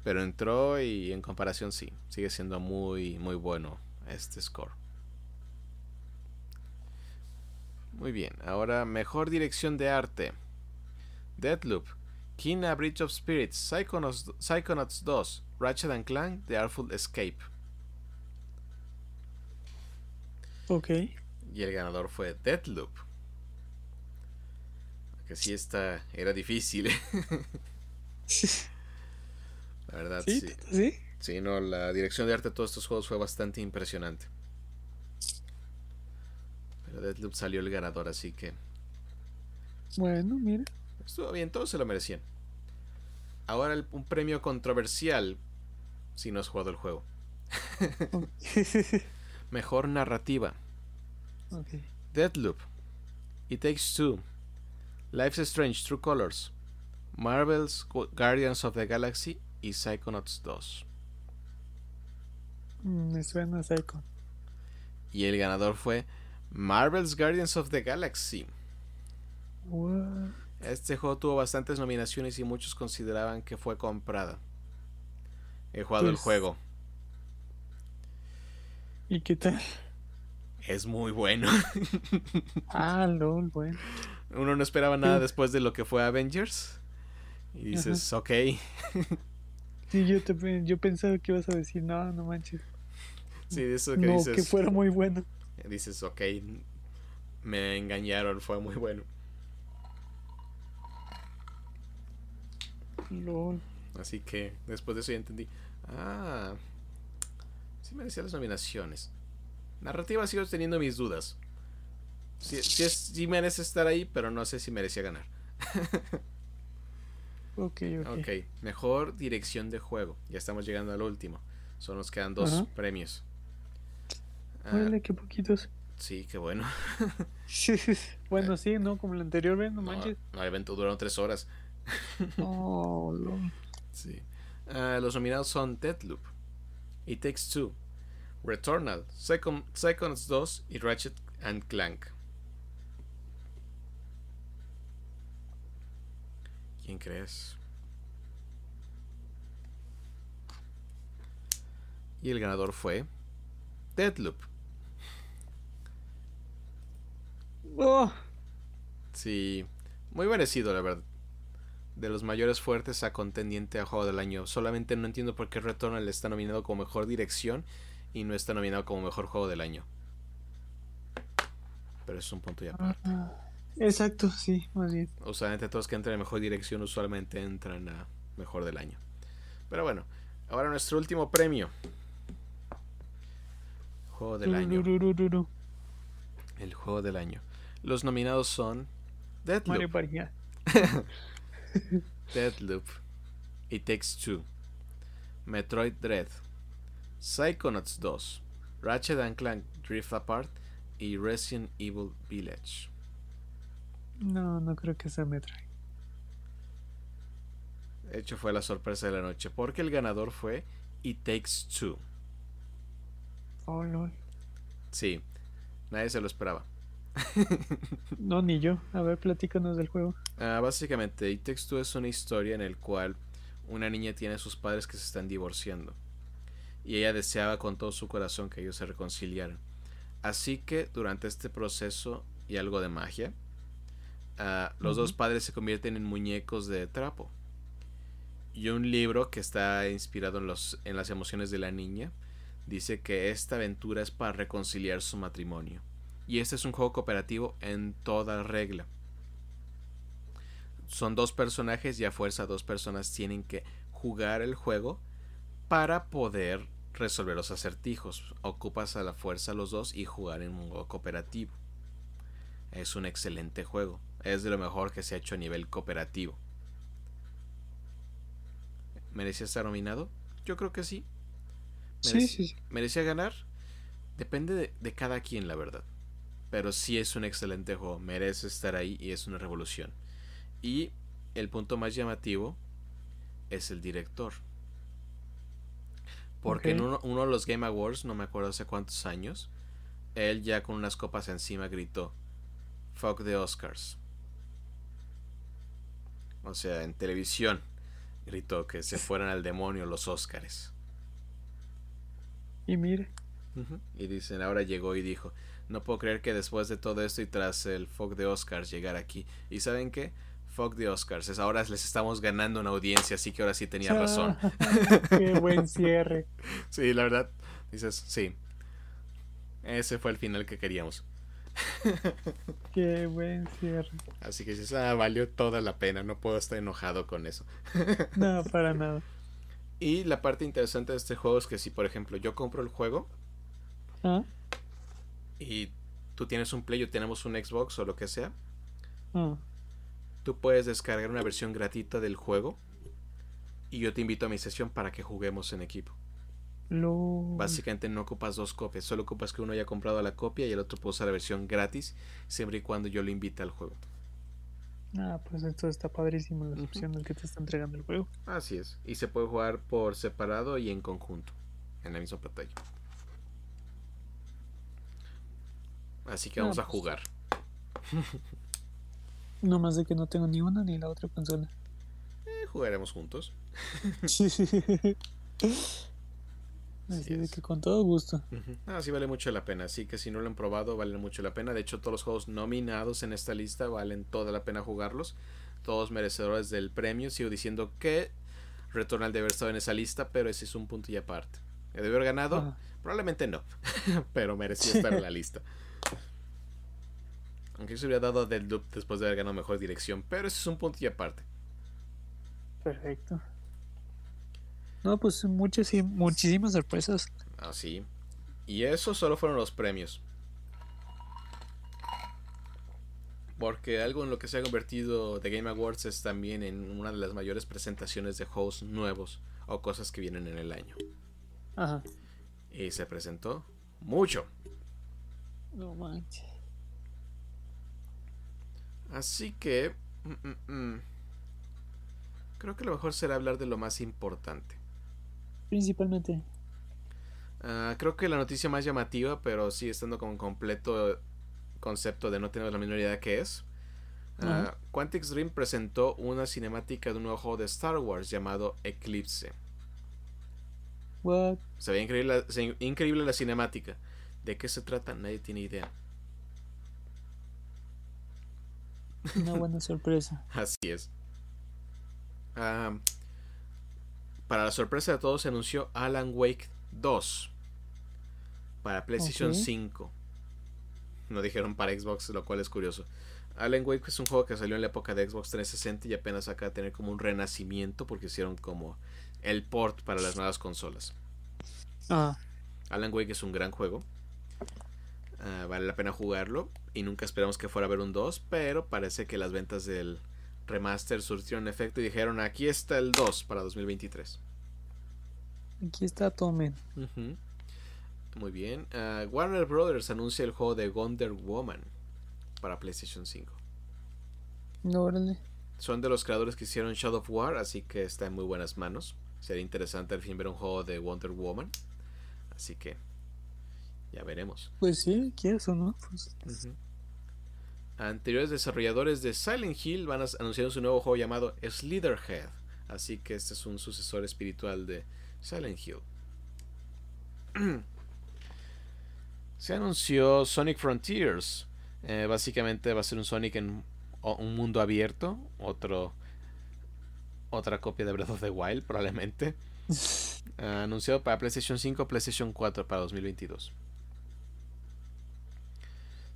Pero entró y en comparación sí, sigue siendo muy, muy bueno este score. Muy bien, ahora mejor dirección de arte. Deadloop, Kina Bridge of Spirits, Psychonauts, Psychonauts 2, Ratchet and Clank, The Artful Escape. Ok. Y el ganador fue Deadloop. Que sí, esta era difícil. la verdad, ¿Sí? sí. ¿Sí? Sí, no, la dirección de arte de todos estos juegos fue bastante impresionante. Deadloop salió el ganador, así que Bueno, mira. Estuvo bien, todos se lo merecían. Ahora el- un premio controversial si no has jugado el juego. Mejor narrativa. ok. Deadloop. It Takes Two. Life's Strange True Colors. Marvel's Gu- Guardians of the Galaxy y Psychonauts 2. Mm, Me suena seco. Y el ganador fue Marvel's Guardians of the Galaxy. What? Este juego tuvo bastantes nominaciones y muchos consideraban que fue comprada. He jugado el Pues- juego. ¿Y qué tal? Es muy bueno. Ah, lol, bueno. Uno no esperaba nada después de lo que fue Avengers. Y dices, ok. Sí, yo, te, yo pensaba que ibas a decir, no, no manches. Sí, eso que No, dices. que fuera muy bueno. Dices, ok. Me engañaron, fue muy bueno. Lol. Así que después de eso ya entendí. Ah, sí merecía las nominaciones. Narrativa sigo teniendo mis dudas. Sí, sí, es- sí merece estar ahí, pero no sé si merecía ganar. Ok, ok. Ok, mejor dirección de juego. Ya estamos llegando al último. Solo nos quedan dos premios. Ah, Órale, qué poquitos. sí, qué bueno. bueno, sí, no, como el anterior, ¿ven? No No, manches. no, el evento duró tres horas. Oh, lol. Sí. Ah, los nominados son Deadloop, It Takes Two, Returnal, Psychon- Psychonauts 2 y Ratchet and Clank. ¿Quién crees? Y el ganador fue Deadloop. Oh, Sí, muy merecido, la verdad. De los mayores fuertes a contendiente a juego del año. Solamente no entiendo por qué Returnal está nominado como mejor dirección y no está nominado como mejor juego del año. Pero es un punto ya aparte. ah, exacto, sí, más bien. Usualmente todos que entran en mejor dirección usualmente entran a mejor del año. Pero bueno, ahora nuestro último premio. Juego del año. El juego del año. Los nominados son Deadloop. Mario. Deadloop, It Takes Two, Metroid Dread, Psychonauts 2, Ratchet and Clank Drift Apart y Resident Evil Village. No, no creo que sea Metroid. De hecho, fue la sorpresa de la noche porque el ganador fue It Takes Two. Oh, lol. Sí, nadie se lo esperaba. No, ni yo. A ver, platícanos del juego. Ah, básicamente, It Takes Two es una historia en el cual una niña tiene a sus padres que se están divorciando. Y ella deseaba con todo su corazón que ellos se reconciliaran. Así que durante este proceso y algo de magia, ah, los dos padres se convierten en muñecos de trapo. Y un libro que está inspirado en, los, en las emociones de la niña dice que esta aventura es para reconciliar su matrimonio. Y este es un juego cooperativo en toda regla son dos personajes y a fuerza dos personas tienen que jugar el juego para poder resolver los acertijos. Ocupas a la fuerza los dos y jugar en un modo cooperativo. Es un excelente juego. Es de lo mejor que se ha hecho a nivel cooperativo. ¿Merecía estar nominado? Yo creo que sí. Sí, Merec- sí, sí. ¿Merecía ganar? Depende de, de cada quien, la verdad. Pero sí es un excelente juego. Merece estar ahí y es una revolución. Y el punto más llamativo es el director. Porque en uno, uno de los Game Awards, no me acuerdo hace cuántos años, él ya con unas copas encima gritó, Fuck the Oscars. O sea, en televisión gritó que se fueran al demonio los Oscars. Y mire. Y dicen, ahora llegó y dijo, no puedo creer que después de todo esto y tras el fuck de Oscars llegar aquí. ¿Y saben qué? Fuck de Oscars. Es ahora les estamos ganando una audiencia, así que ahora sí tenía razón. Qué buen cierre. Sí, la verdad. Dices, sí. Ese fue el final que queríamos. Qué buen cierre. Así que dices, ah, valió toda la pena. No puedo estar enojado con eso. No, para nada. Y la parte interesante de este juego es que si, por ejemplo, yo compro el juego ¿Ah? Y tú tienes un Play o tenemos un Xbox o lo que sea, Ah. tú puedes descargar una versión gratuita del juego y yo te invito a mi sesión para que juguemos en equipo. Básicamente no ocupas dos copias, solo ocupas que uno haya comprado la copia y el otro puede usar la versión gratis siempre y cuando yo lo invite al juego. Ah, pues esto está padrísimo las opciones que te está entregando el juego. Así es, y se puede jugar por separado y en conjunto, en la misma pantalla. Así que vamos a pues. jugar. no más de que no tengo ni una ni la otra consola. Eh, jugaremos juntos. Así de que con todo gusto. Ah, sí vale mucho la pena. Así que si no lo han probado, vale mucho la pena. De hecho, todos los juegos nominados en esta lista valen toda la pena jugarlos. Todos merecedores del premio. Sigo diciendo que Returnal debe haber estado en esa lista, pero ese es un punto y aparte. ¿Debe haber ganado? Probablemente no. pero merecía estar en la lista. Aunque se hubiera dado del loop después de haber ganado mejor dirección. Pero ese es un punto y aparte. Perfecto. No, pues muchas y muchísimas sorpresas. Ah, sí. Y eso solo fueron los premios. Porque algo en lo que se ha convertido The Game Awards es también en una de las mayores presentaciones de juegos nuevos o cosas que vienen en el año. Ajá. Y se presentó mucho. No manches. Así que... Mm, mm, mm, creo que lo mejor será hablar de lo más importante principalmente? Ah, creo que la noticia más llamativa, pero sí estando con completo concepto de no tener la menor idea qué es. Uh, Quantic Dream presentó una cinemática de un nuevo juego de Star Wars llamado Eclipse. What? Se ve increíble, increíble la cinemática. ¿De qué se trata? Nadie tiene idea. Una buena sorpresa. Así es. Para la sorpresa de todos se anunció Alan Wake 2 para PlayStation 5. No dijeron para Xbox, lo cual es curioso. Alan Wake es un juego que salió en la época de Xbox 360 y apenas acaba de tener como un renacimiento porque hicieron como el port para las nuevas consolas. Ah. Alan Wake es un gran juego. Ah, vale la pena jugarlo. Y nunca esperamos que fuera a haber un 2. Pero parece que las ventas del remaster surtieron efecto y dijeron aquí está el 2 para 2023. Aquí está Tomen. Muy bien. Ah, Warner Brothers anuncia el juego de Wonder Woman para PlayStation 5. No, órale. Son de los creadores que hicieron Shadow of War, así que está en muy buenas manos. Sería interesante al fin ver un juego de Wonder Woman. Así que ya veremos. Pues sí, ¿quieres o no? Pues anteriores desarrolladores de Silent Hill van a anunciar su nuevo juego llamado Slitherhead. Así que este es un sucesor espiritual de Silent Hill. Se anunció Sonic Frontiers. Eh, básicamente va a ser un Sonic en un mundo abierto. Otro, otra copia de Breath of the Wild, probablemente. anunciado para PlayStation 5, PlayStation 4 para 2022.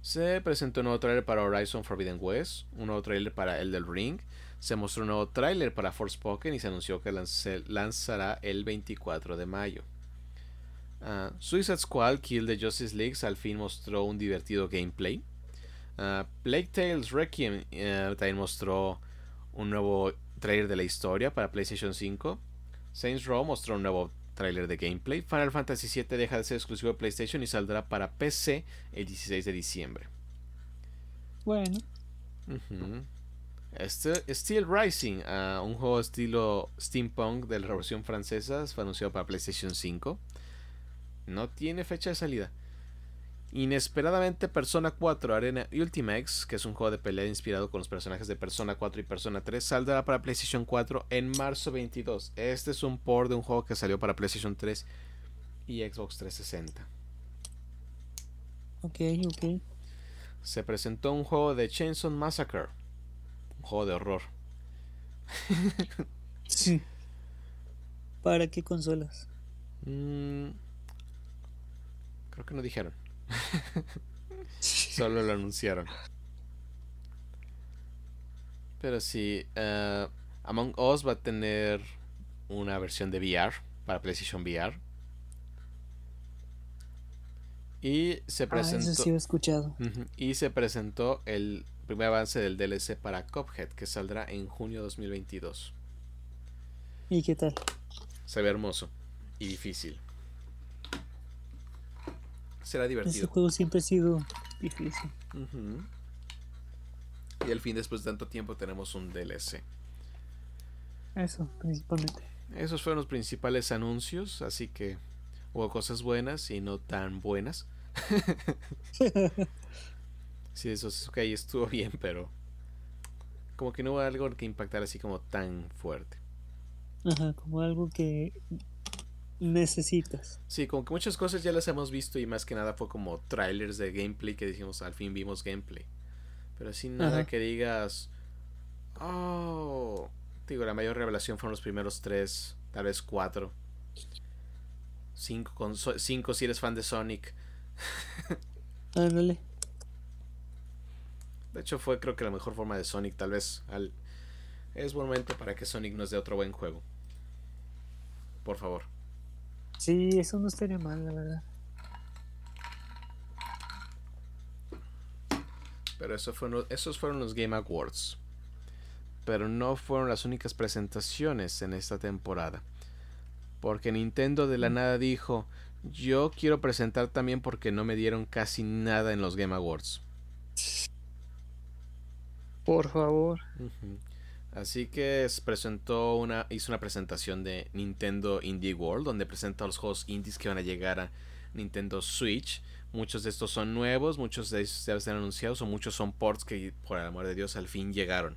Se presentó un nuevo trailer para Horizon Forbidden West, un nuevo trailer para Elden Ring, se mostró un nuevo trailer para Forspoken y se anunció que lanzará el 24 de mayo. Uh, Suicide Squad Kill the Justice League al fin mostró un divertido gameplay. Uh, Plague Tales Requiem uh, también mostró un nuevo trailer de la historia para PlayStation 5. Saints Row mostró un nuevo Trailer de gameplay. Final Fantasy VII deja de ser exclusivo de PlayStation y saldrá para PC el 16 de diciembre. Bueno. este, Steel Rising, uh, un juego estilo steampunk de la Revolución Francesa, fue anunciado para PlayStation 5. No tiene fecha de salida. Inesperadamente Persona 4 Arena Ultimax, que es un juego de pelea inspirado con los personajes de Persona 4 y Persona 3, saldrá para PlayStation 4 en marzo 22. Este es un port de un juego que salió para PlayStation 3 y Xbox 360. Ok, ok. Se presentó un juego de Chainsaw Massacre, un juego de horror. sí. ¿Para qué consolas? Mm, creo que no dijeron. Solo lo anunciaron. Pero sí, uh, Among Us va a tener una versión de VR para PlayStation VR. Y se ah, presentó. escuchado. y se presentó el primer avance del DLC para Cuphead, que saldrá en junio de 2022. ¿Y qué tal? Se ve hermoso y difícil. Será divertido. Ese juego siempre ha sido difícil. Y al fin, después de tanto tiempo, tenemos un DLC. Eso, principalmente. Esos fueron los principales anuncios, así que hubo cosas buenas y no tan buenas. sí, eso es ok, estuvo bien, pero como que no hubo algo que impactara así como tan fuerte. Ajá, como algo que necesitas. Sí, como que muchas cosas ya las hemos visto y más que nada fue como trailers de gameplay que dijimos, al fin vimos gameplay. Pero así nada que digas, oh, digo, la mayor revelación fueron los primeros tres, tal vez cuatro. Cinco, con, cinco si eres fan de Sonic. Ándale. De hecho fue creo que la mejor forma de Sonic, tal vez al... es momento para que Sonic nos dé otro buen juego. Por favor. Sí, eso no estaría mal, la verdad. Pero eso fueron, esos fueron los Game Awards. Pero no fueron las únicas presentaciones en esta temporada. Porque Nintendo de la mm. nada dijo, yo quiero presentar también porque no me dieron casi nada en los Game Awards. Por favor. Así que presentó una, hizo una presentación de Nintendo Indie World, donde presenta los juegos indies que van a llegar a Nintendo Switch. Muchos de estos son nuevos, muchos de ellos ya están anunciados o muchos son ports que por el amor de Dios al fin llegaron.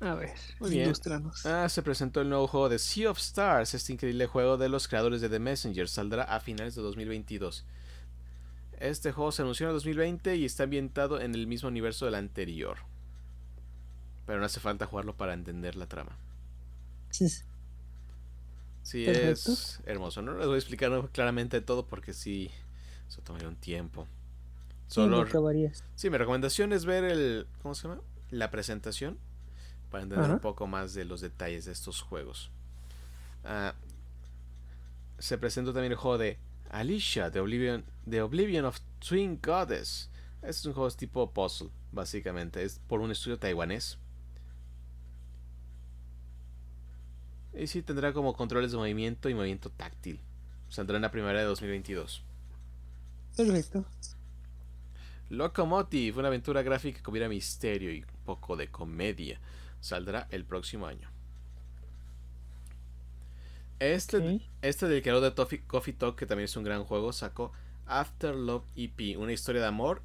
A ver, Muy bien. Ah, se presentó el nuevo juego de Sea of Stars, este increíble juego de los creadores de The Messenger. Saldrá a finales de 2022. Este juego se anunció en 2020 y está ambientado en el mismo universo del anterior. Pero no hace falta jugarlo para entender la trama. Sí. Sí, es hermoso. No les voy a explicar claramente todo porque sí, eso tomaría un tiempo. Solo. Sí, mi recomendación es ver el. ¿Cómo se llama? La presentación. Para entender un poco más de los detalles de estos juegos. Ah, se presentó también el juego de Alicia de Oblivion, de Oblivion of Twin Goddess. Este es un juego tipo puzzle, básicamente. Es por un estudio taiwanés. Y sí tendrá como controles de movimiento y movimiento táctil. Saldrá en la primavera de 2022. Perfecto. Locomotive, una aventura gráfica que combina misterio y un poco de comedia. Saldrá el próximo año. Este, este del creador de Coffee Talk, que también es un gran juego, sacó After Love EP, una historia de amor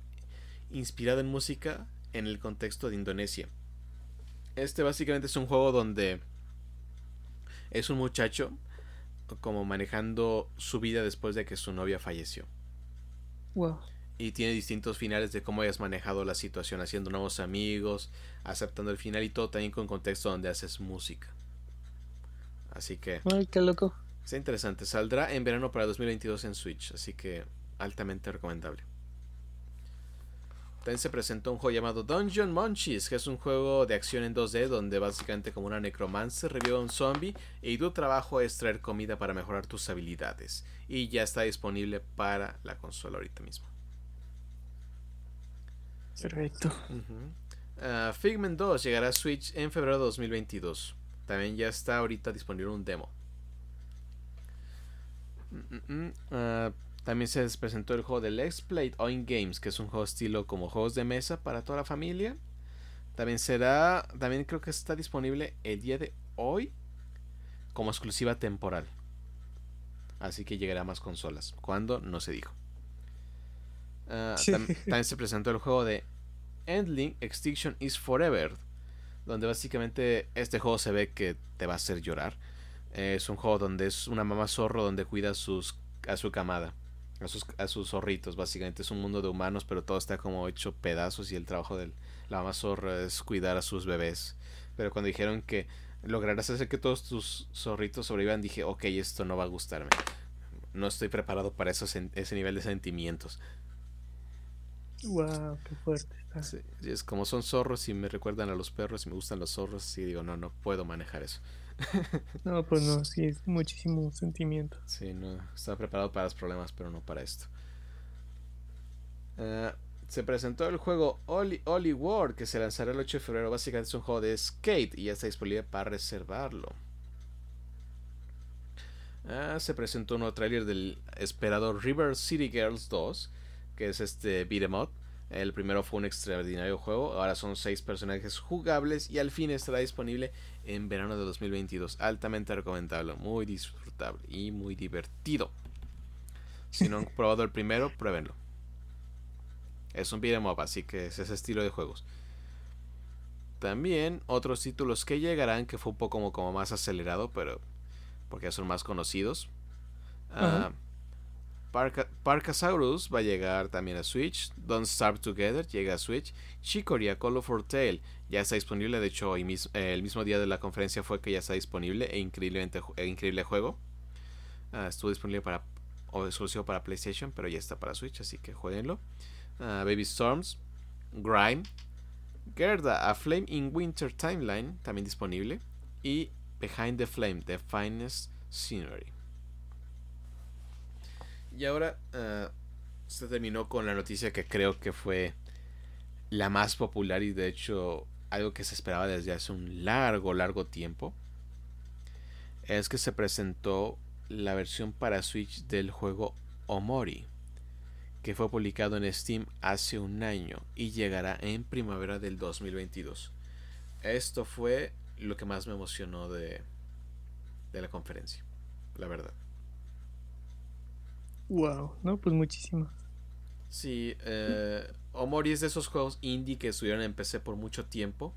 inspirada en música en el contexto de Indonesia. Este básicamente es un juego donde es un muchacho como manejando su vida después de que su novia falleció. Wow. Y tiene distintos finales de cómo hayas manejado la situación, haciendo nuevos amigos, aceptando el final y todo también con contexto donde haces música. Así que. Ay, qué loco. Está interesante. Saldrá en verano para 2022 en Switch. Así que altamente recomendable. También se presentó un juego llamado Dungeon Munchies, que es un juego de acción en 2D donde básicamente como una necromancer revive a un zombie y tu trabajo es traer comida para mejorar tus habilidades. Y ya está disponible para la consola ahorita mismo. Perfecto. Ah, Figment 2 llegará a Switch en febrero de 2022. También ya está ahorita disponible un demo. Mm, mm, mm. Ah, también se presentó el juego de Let's Play On Games, que es un juego estilo como juegos de mesa para toda la familia. También será, también creo que está disponible el día de hoy como exclusiva temporal. Así que llegará a más consolas. ¿Cuándo? No se dijo. Ah, también se presentó el juego de Endling Extinction is Forever, donde básicamente este juego se ve que te va a hacer llorar. es un juego donde es una mamá zorro donde cuida a, sus, a su camada, a sus, a sus zorritos. Básicamente es un mundo de humanos, pero todo está como hecho pedazos y el trabajo de la mamá zorro es cuidar a sus bebés. Pero cuando dijeron que lograrás hacer que todos tus zorritos sobrevivan, dije, ok, esto no va a gustarme. No estoy preparado para esos, ese nivel de sentimientos. Wow, qué fuerte. es como son zorros y me recuerdan a los perros y me gustan los zorros y digo, no, no puedo manejar eso. no, pues no, sí, es muchísimo sentimiento. Sí, no, estaba preparado para los problemas, pero no para esto. Ah, se presentó el juego Oli, Oli World que se lanzará el 8 de febrero. Básicamente es un juego de skate y ya está disponible para reservarlo. Ah, se presentó un nuevo tráiler del esperado River City Girls 2, que es este beat'em up. El primero fue un extraordinario juego, ahora son 6 personajes jugables y al fin estará disponible en verano de 2022. Altamente recomendable, muy disfrutable y muy divertido. Si no han probado el primero, pruébenlo. Es un beat'em up, así que es ese estilo de juegos. También otros títulos que llegarán, que fue un poco como, como más acelerado, pero porque son más conocidos. Uh, Parkasaurus va a llegar también a Switch. Don't Starve Together llega a Switch. Chicoria Colorful Tale ya está disponible. De hecho, el mismo día de la conferencia fue que ya está disponible. E e increíble juego. Uh, estuvo disponible para o exclusivo para PlayStation, pero ya está para Switch, así que jueguenlo. Uh, Baby Storms, Grime, Gerda, A Flame in Winter Timeline, también disponible. Y Behind the Flame, The Finest Scenery. Y ahora uh, se terminó con la noticia que creo que fue la más popular y de hecho algo que se esperaba desde hace un largo, largo tiempo. Es que se presentó la versión para Switch del juego Omori, que fue publicado en Steam hace un año y llegará en primavera del 2022. Esto fue lo que más me emocionó de, de la conferencia, la verdad. Wow, no, pues muchísimas. Sí, eh, Omori es de esos juegos indie que estuvieron en PC por mucho tiempo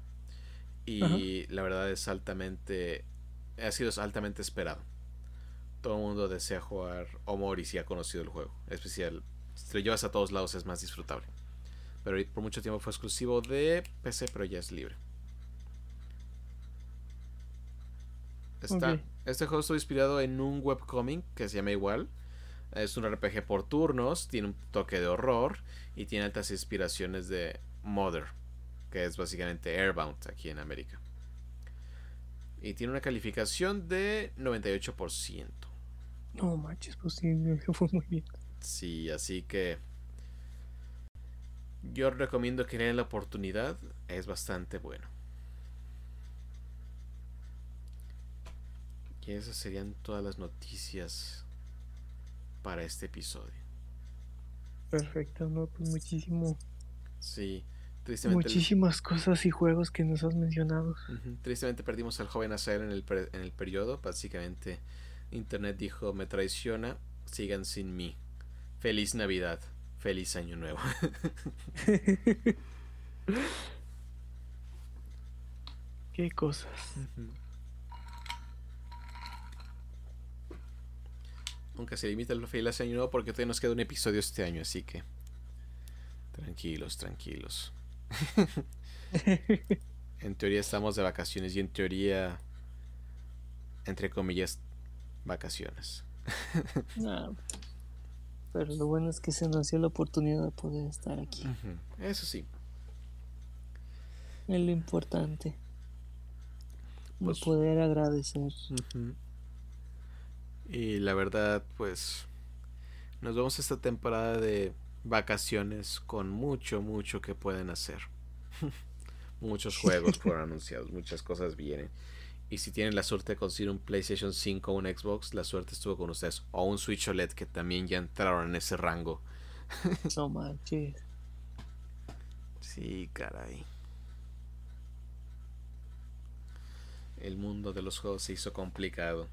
y la verdad es altamente, ha sido altamente esperado. Todo el mundo desea jugar Omori si ha conocido el juego. Especial, si lo llevas a todos lados es más disfrutable. Pero por mucho tiempo fue exclusivo de PC, pero ya es libre. Está, Este juego estuvo inspirado en un webcomic que se llama igual. Es un RPG por turnos, tiene un toque de horror y tiene altas inspiraciones de Mother, que es básicamente Airbound aquí en América. Y tiene una calificación de 98%. No manches, pues sí, fue muy bien. Sí, así que yo recomiendo que le den la oportunidad, es bastante bueno. Y esas serían todas las noticias para este episodio. Perfecto, no, pues muchísimo. Sí, tristemente. Muchísimas cosas y juegos que nos has mencionado. Tristemente perdimos al joven Azael en el, en el periodo. Básicamente, Internet dijo: Me traiciona, sigan sin mí. Feliz Navidad, feliz Año Nuevo. Qué cosas. Aunque se limita el feliz año nuevo porque todavía nos queda un episodio este año, así que tranquilos, tranquilos. en teoría estamos de vacaciones y en teoría, entre comillas, vacaciones. pero lo bueno es que se nos dio la oportunidad de poder estar aquí. Eso sí. Es lo importante. Pues, poder agradecer. Y la verdad, pues nos vemos esta temporada de vacaciones con mucho, mucho que pueden hacer. Muchos juegos fueron anunciados, muchas cosas vienen. Y si tienen la suerte de conseguir un PlayStation 5 o un Xbox, la suerte estuvo con ustedes. O un Switch OLED que también ya entraron en ese rango. No manches. Sí, caray. El mundo de los juegos se hizo complicado.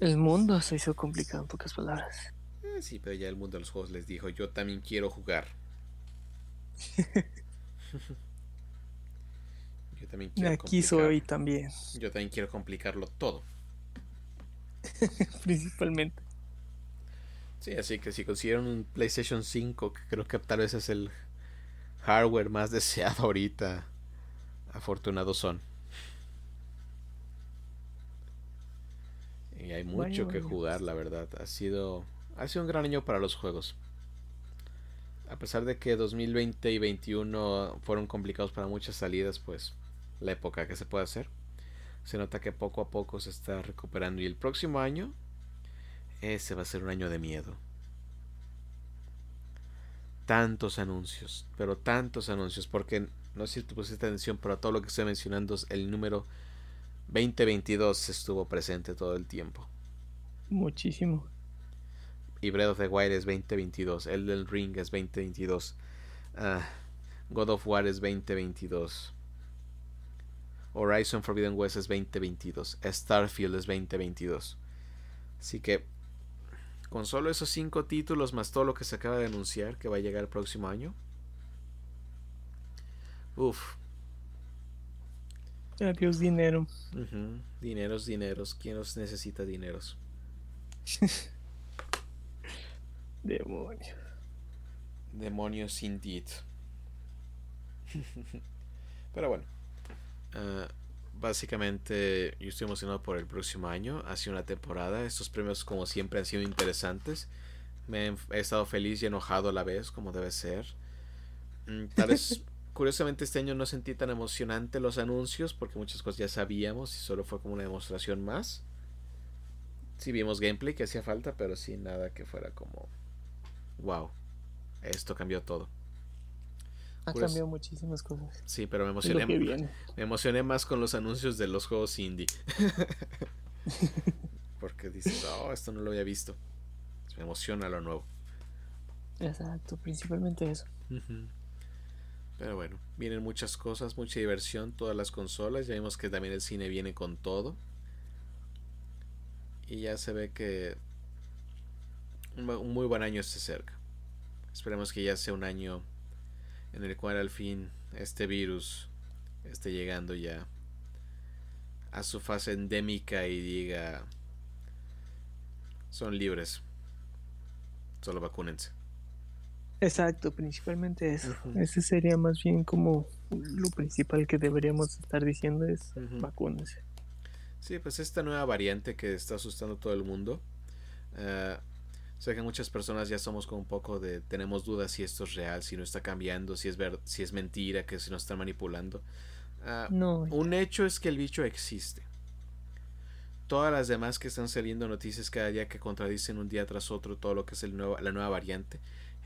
El mundo se hizo complicado en pocas palabras. Eh, sí, pero ya el mundo de los juegos les dijo, yo también quiero jugar. yo también quiero Aquí soy también. Yo también quiero complicarlo todo. Principalmente. Sí, así que si consiguieron un PlayStation 5, que creo que tal vez es el hardware más deseado ahorita, afortunados son. Y hay mucho que jugar, la verdad. Ha sido, ha sido un gran año para los juegos. A pesar de que 2020 y 2021 fueron complicados para muchas salidas, pues la época que se puede hacer. Se nota que poco a poco se está recuperando. Y el próximo año, ese va a ser un año de miedo. tantos anuncios, pero tantos anuncios, porque no sé si tú pusiste atención, pero todo lo que estoy mencionando, el número 2022 estuvo presente todo el tiempo. Muchísimo. Y Breath of the Wild es 2022, Elden Ring es 2022, uh, God of War es 2022. Horizon Forbidden West es 2022. Starfield es 2022. Así que con solo esos cinco títulos más todo lo que se acaba de anunciar que va a llegar el próximo año. Uf. Adiós dinero. Dineros, dineros. ¿Quién los necesita dineros? Demonios. Demonios indeed. Pero bueno. Ah, básicamente yo estoy emocionado por el próximo año. Ha sido una temporada. Estos premios como siempre han sido interesantes. Me he, estado feliz y enojado a la vez, como debe ser. Mm, tal vez, curiosamente este año no sentí tan emocionante los anuncios porque muchas cosas ya sabíamos y solo fue como una demostración más. Sí vimos gameplay que hacía falta, pero sin nada que fuera como... Wow, esto cambió todo. Ha cambiado muchísimas cosas. Sí, pero me emocioné. Me emocioné más con los anuncios de los juegos indie. Porque dices, oh, esto no lo había visto. Me emociona lo nuevo. Exacto, principalmente eso. Pero bueno, vienen muchas cosas, mucha diversión, todas las consolas. Ya vimos que también el cine viene con todo. Y ya se ve que un muy buen año se cerca. Esperemos que ya sea un año en el cual al fin este virus esté llegando ya a su fase endémica y diga son libres solo vacúnense exacto principalmente eso ese sería más bien como lo principal que deberíamos estar diciendo es vacúnense sí pues esta nueva variante que está asustando a todo el mundo uh, Sé que muchas personas ya somos con un poco de tenemos dudas si esto es real, si no está cambiando, si es ver, si es mentira, que si nos están manipulando. Ah, no. Un hecho es que el bicho existe. Todas las demás que están saliendo noticias cada día que contradicen un día tras otro todo lo que es el nuevo, la nueva variante,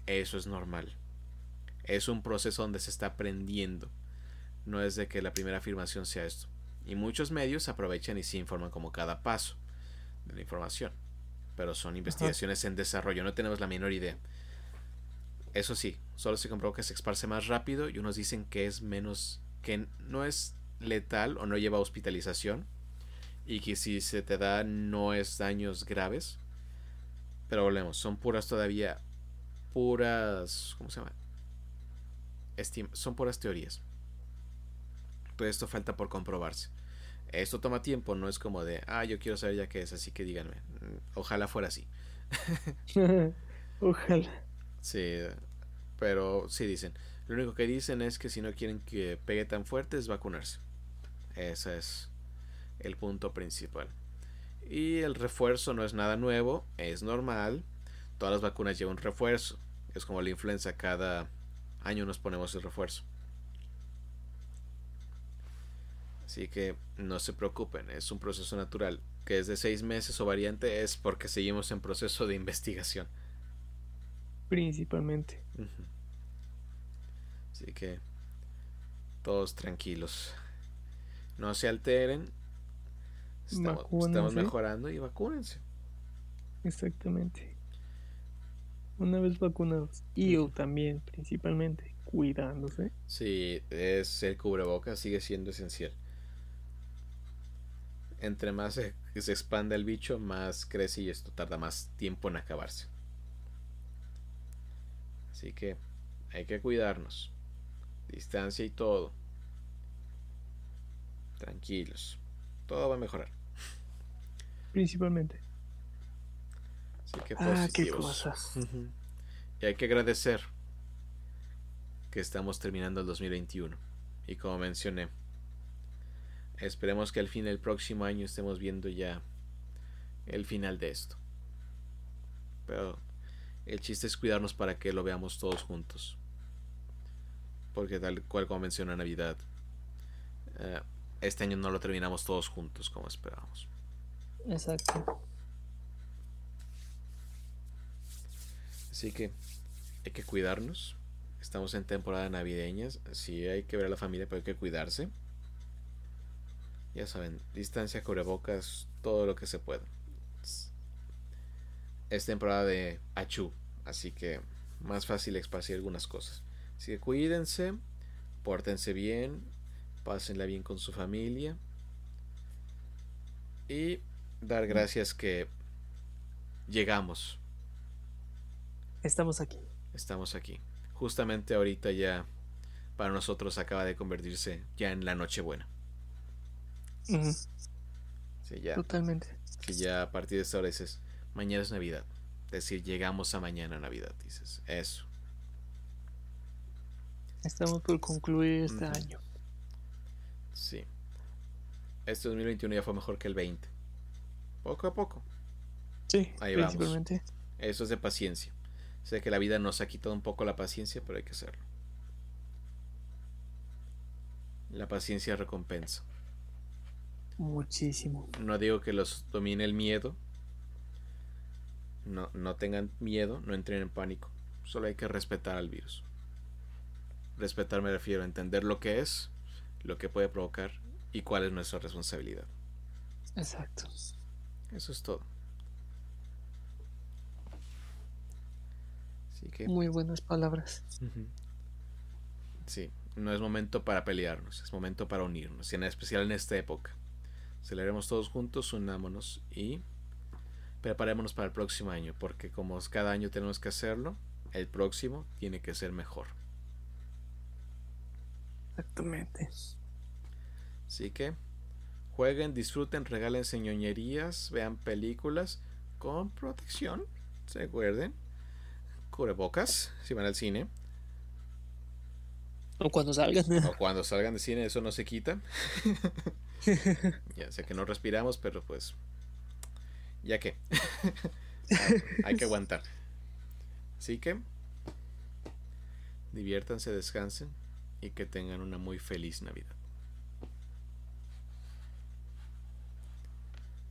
eso es normal. Es un proceso donde se está aprendiendo. No es de que la primera afirmación sea esto. Y muchos medios aprovechan y se informan como cada paso de la información pero son investigaciones en desarrollo, no tenemos la menor idea. Eso sí, solo se comprobó que se esparce más rápido y unos dicen que es menos, que no es letal o no lleva hospitalización y que si se te da no es daños graves. Pero volvemos, son puras todavía, puras, ¿cómo se llama? son puras teorías. Todo esto falta por comprobarse. Esto toma tiempo, no es como de, ah, yo quiero saber ya qué es, así que díganme. Mm, ojalá fuera así. Ojalá. Sí, pero sí dicen. Lo único que dicen es que si no quieren que pegue tan fuerte es vacunarse. Ese es el punto principal. Y el refuerzo no es nada nuevo, es normal. Todas las vacunas llevan un refuerzo. Es como la influenza, cada año nos ponemos el refuerzo. Así que no se preocupen, es un proceso natural. Que es de seis meses o variante es porque seguimos en proceso de investigación. Principalmente. Así que todos tranquilos. No se alteren. Estamos, estamos mejorando y vacúnense. Exactamente. Una vez vacunados. Y yo también, principalmente, cuidándose. Sí, es el cubrebocas, sigue siendo esencial entre más se, se expanda el bicho, más crece y esto tarda más tiempo en acabarse. Así que hay que cuidarnos. Distancia y todo. Tranquilos. Todo va a mejorar. Principalmente. Así que ah, qué cosas. Y hay que agradecer que estamos terminando el 2021. Y como mencioné, Esperemos que al fin del próximo año estemos viendo ya el final de esto. Pero el chiste es cuidarnos para que lo veamos todos juntos. Porque tal cual como menciona Navidad, eh, este año no lo terminamos todos juntos como esperábamos. Exacto. Así que hay que cuidarnos. Estamos en temporada navideñas. Sí, hay que ver a la familia, pero hay que cuidarse. Ya saben, distancia, cubrebocas, todo lo que se pueda. Es temporada de achú, así que más fácil esparcir algunas cosas. Así que cuídense, pórtense bien, pásenla bien con su familia. Y dar gracias que llegamos. Estamos aquí. Estamos aquí. Justamente ahorita ya para nosotros acaba de convertirse ya en la Nochebuena. Sí, ya. Totalmente. Que ya a partir de esta hora dices, mañana es Navidad. Es decir, llegamos a mañana Navidad, dices, eso. Estamos por concluir este año. Sí. Este 2021 ya fue mejor que el 20. Poco a poco. Sí, ahí vamos. Eso es de paciencia. Sé que la vida nos ha quitado un poco la paciencia, pero hay que hacerlo. La paciencia recompensa. Muchísimo. No digo que los domine el miedo. No, no tengan miedo, no entren en pánico. Solo hay que respetar al virus. Respetar me refiero a entender lo que es, lo que puede provocar y cuál es nuestra responsabilidad. Exacto. Eso es todo. Muy buenas palabras. Sí, no es momento para pelearnos, es momento para unirnos, y en especial en esta época. Celebremos todos juntos, unámonos y preparémonos para el próximo año, porque como cada año tenemos que hacerlo, el próximo tiene que ser mejor. Exactamente. Así que jueguen, disfruten, regalen ñoñerías, vean películas con protección, se acuerden cubrebocas si van al cine. O cuando salgan. O cuando salgan de cine, eso no se quita. ya sé que no respiramos, pero pues. Ya que. hay que aguantar. Así que. Diviértanse, descansen y que tengan una muy feliz Navidad.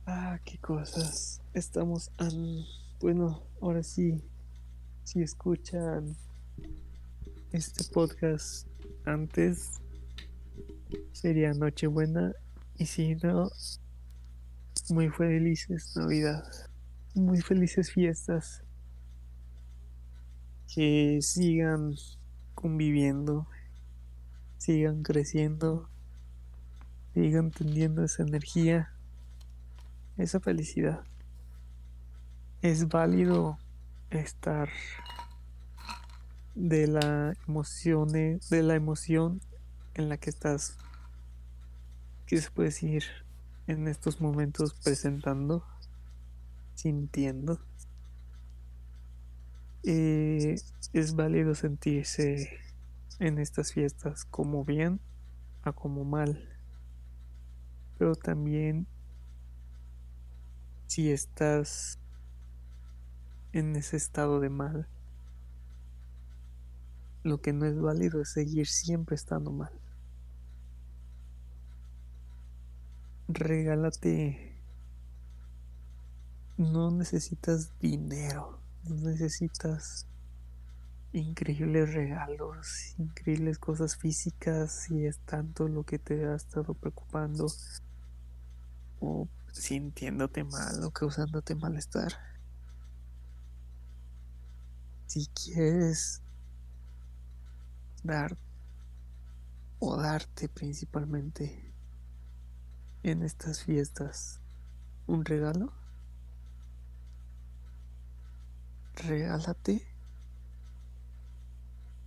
Ah, qué cosas. Estamos al. Bueno, ahora sí, si escuchan este podcast antes, sería Nochebuena. Y si no, muy felices Navidad. Muy felices fiestas. Que sigan conviviendo. Sigan creciendo. Sigan teniendo esa energía. Esa felicidad. Es válido estar de la emoción de la emoción en la que estás ¿qué se puede decir en estos momentos presentando sintiendo eh, es válido sentirse en estas fiestas como bien a como mal pero también si estás en ese estado de mal. Lo que no es válido es seguir siempre estando mal. Regálate. No necesitas dinero, no necesitas increíbles regalos, increíbles cosas físicas, si es tanto lo que te ha estado preocupando o sintiéndote mal o causándote malestar si quieres dar o darte principalmente en estas fiestas un regalo, regálate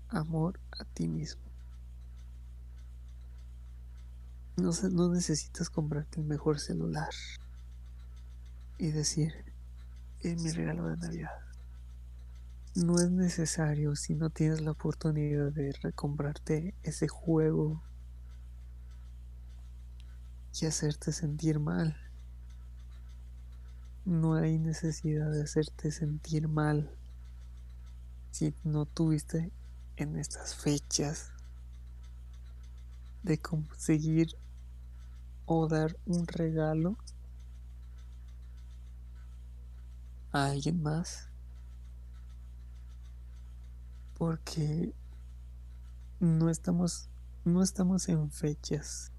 amor a ti mismo. No, no necesitas comprarte el mejor celular y decir, es mi regalo de Navidad no es necesario si no tienes la oportunidad de recomprarte ese juego y hacerte sentir mal. No hay necesidad de hacerte sentir mal si no tuviste en estas fechas de conseguir o dar un regalo a alguien más porque no estamos no estamos en fechas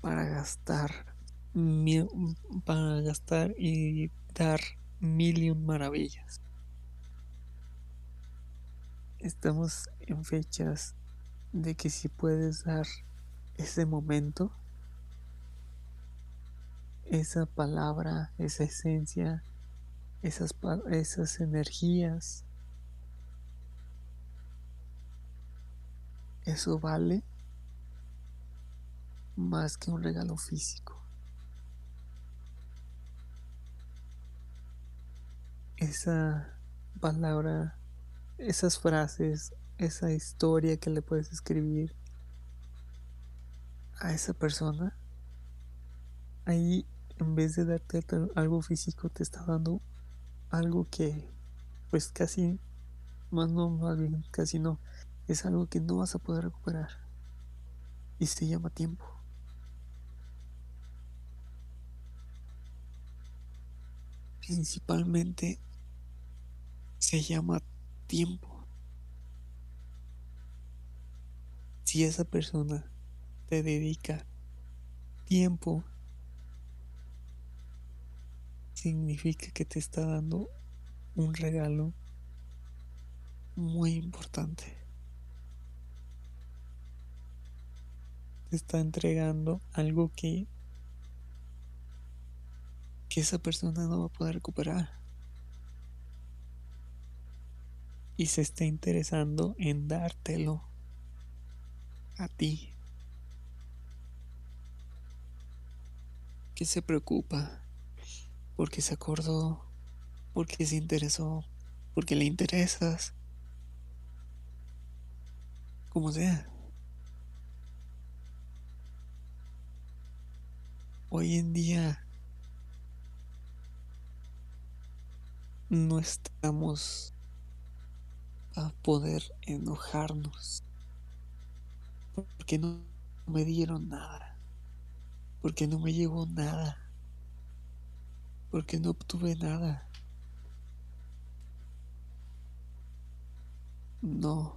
para gastar para gastar y dar mil y un maravillas. Estamos en fechas de que si puedes dar ese momento, esa palabra, esa esencia, esas, esas energías, eso vale más que un regalo físico. Esa palabra, esas frases, esa historia que le puedes escribir a esa persona, ahí en vez de darte algo físico te está dando algo que pues casi más no más bien casi no es algo que no vas a poder recuperar. Y se llama tiempo. Principalmente se llama tiempo. Si esa persona te dedica tiempo significa que te está dando un regalo muy importante. Está entregando algo que que esa persona no va a poder recuperar. Y se está interesando en dártelo a ti. Que se preocupa porque se acordó, porque se interesó, porque le interesas, como sea. Hoy en día no estamos a poder enojarnos porque no me dieron nada, porque no me llegó nada porque no obtuve nada. No,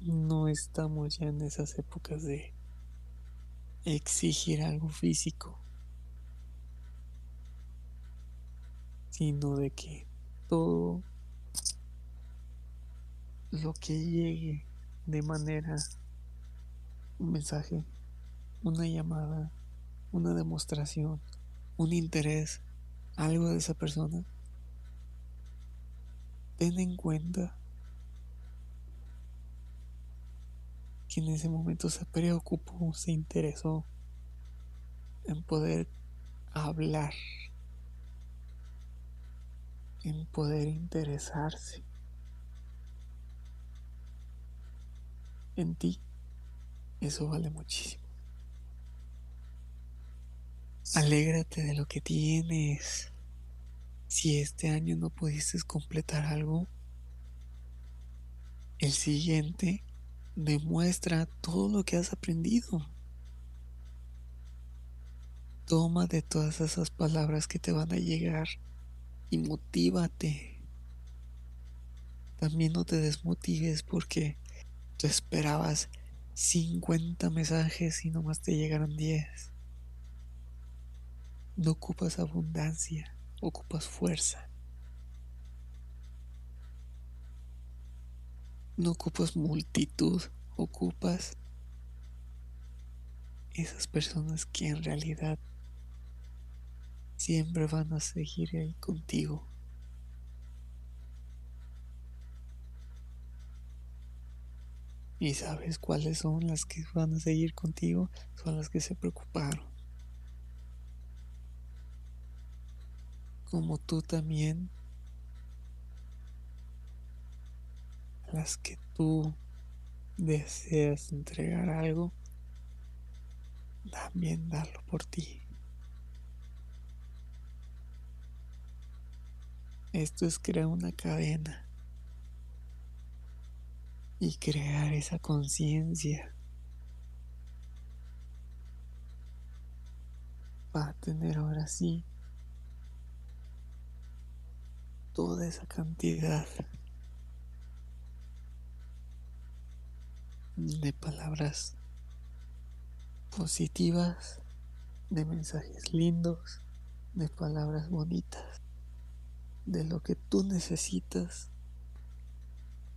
no estamos ya en esas épocas de exigir algo físico, sino de que todo lo que llegue de manera un mensaje, una llamada, una demostración, un interés, algo de esa persona, ten en cuenta que en ese momento se preocupó, se interesó en poder hablar, en poder interesarse en ti. Eso vale muchísimo. Alégrate de lo que tienes. Si este año no pudiste completar algo, el siguiente demuestra todo lo que has aprendido. Toma de todas esas palabras que te van a llegar y motívate. También no te desmotives porque tú esperabas 50 mensajes y nomás te llegaron 10. No ocupas abundancia, ocupas fuerza. No ocupas multitud, ocupas esas personas que en realidad siempre van a seguir ahí contigo. Y sabes cuáles son las que van a seguir contigo, son las que se preocuparon. como tú también, las que tú deseas entregar algo, también darlo por ti. Esto es crear una cadena y crear esa conciencia para tener ahora sí toda esa cantidad de palabras positivas, de mensajes lindos, de palabras bonitas, de lo que tú necesitas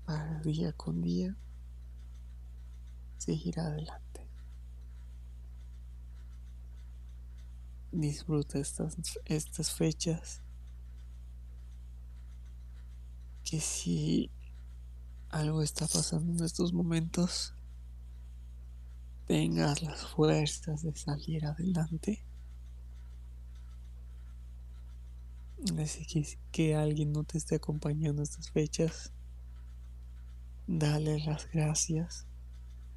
para día con día seguir adelante. Disfruta estas, estas fechas que si algo está pasando en estos momentos, tengas las fuerzas de salir adelante. Así que, que alguien no te esté acompañando estas fechas, dale las gracias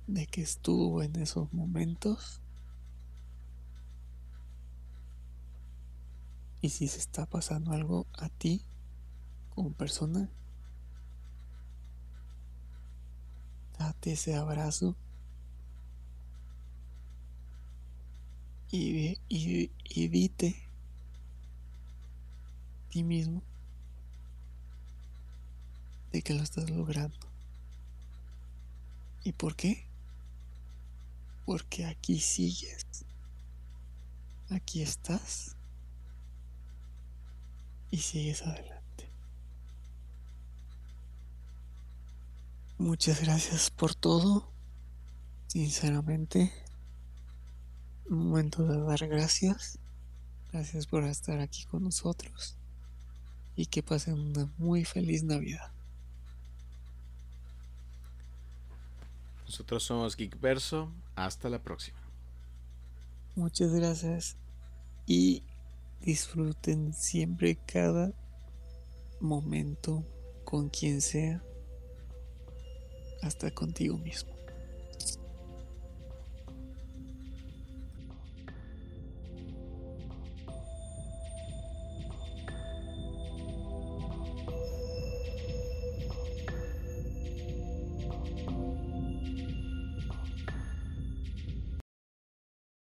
de que estuvo en esos momentos. Y si se está pasando algo a ti como persona, date ese abrazo y, y, y dite ti mismo de que lo estás logrando. ¿Y por qué? Porque aquí sigues. Aquí estás. Y sigues adelante. Muchas gracias por todo. Sinceramente, un momento de dar gracias. Gracias por estar aquí con nosotros. Y que pasen una muy feliz Navidad. Nosotros somos Geekverso. Hasta la próxima. Muchas gracias. Y disfruten siempre cada momento con quien sea. Hasta contigo mismo.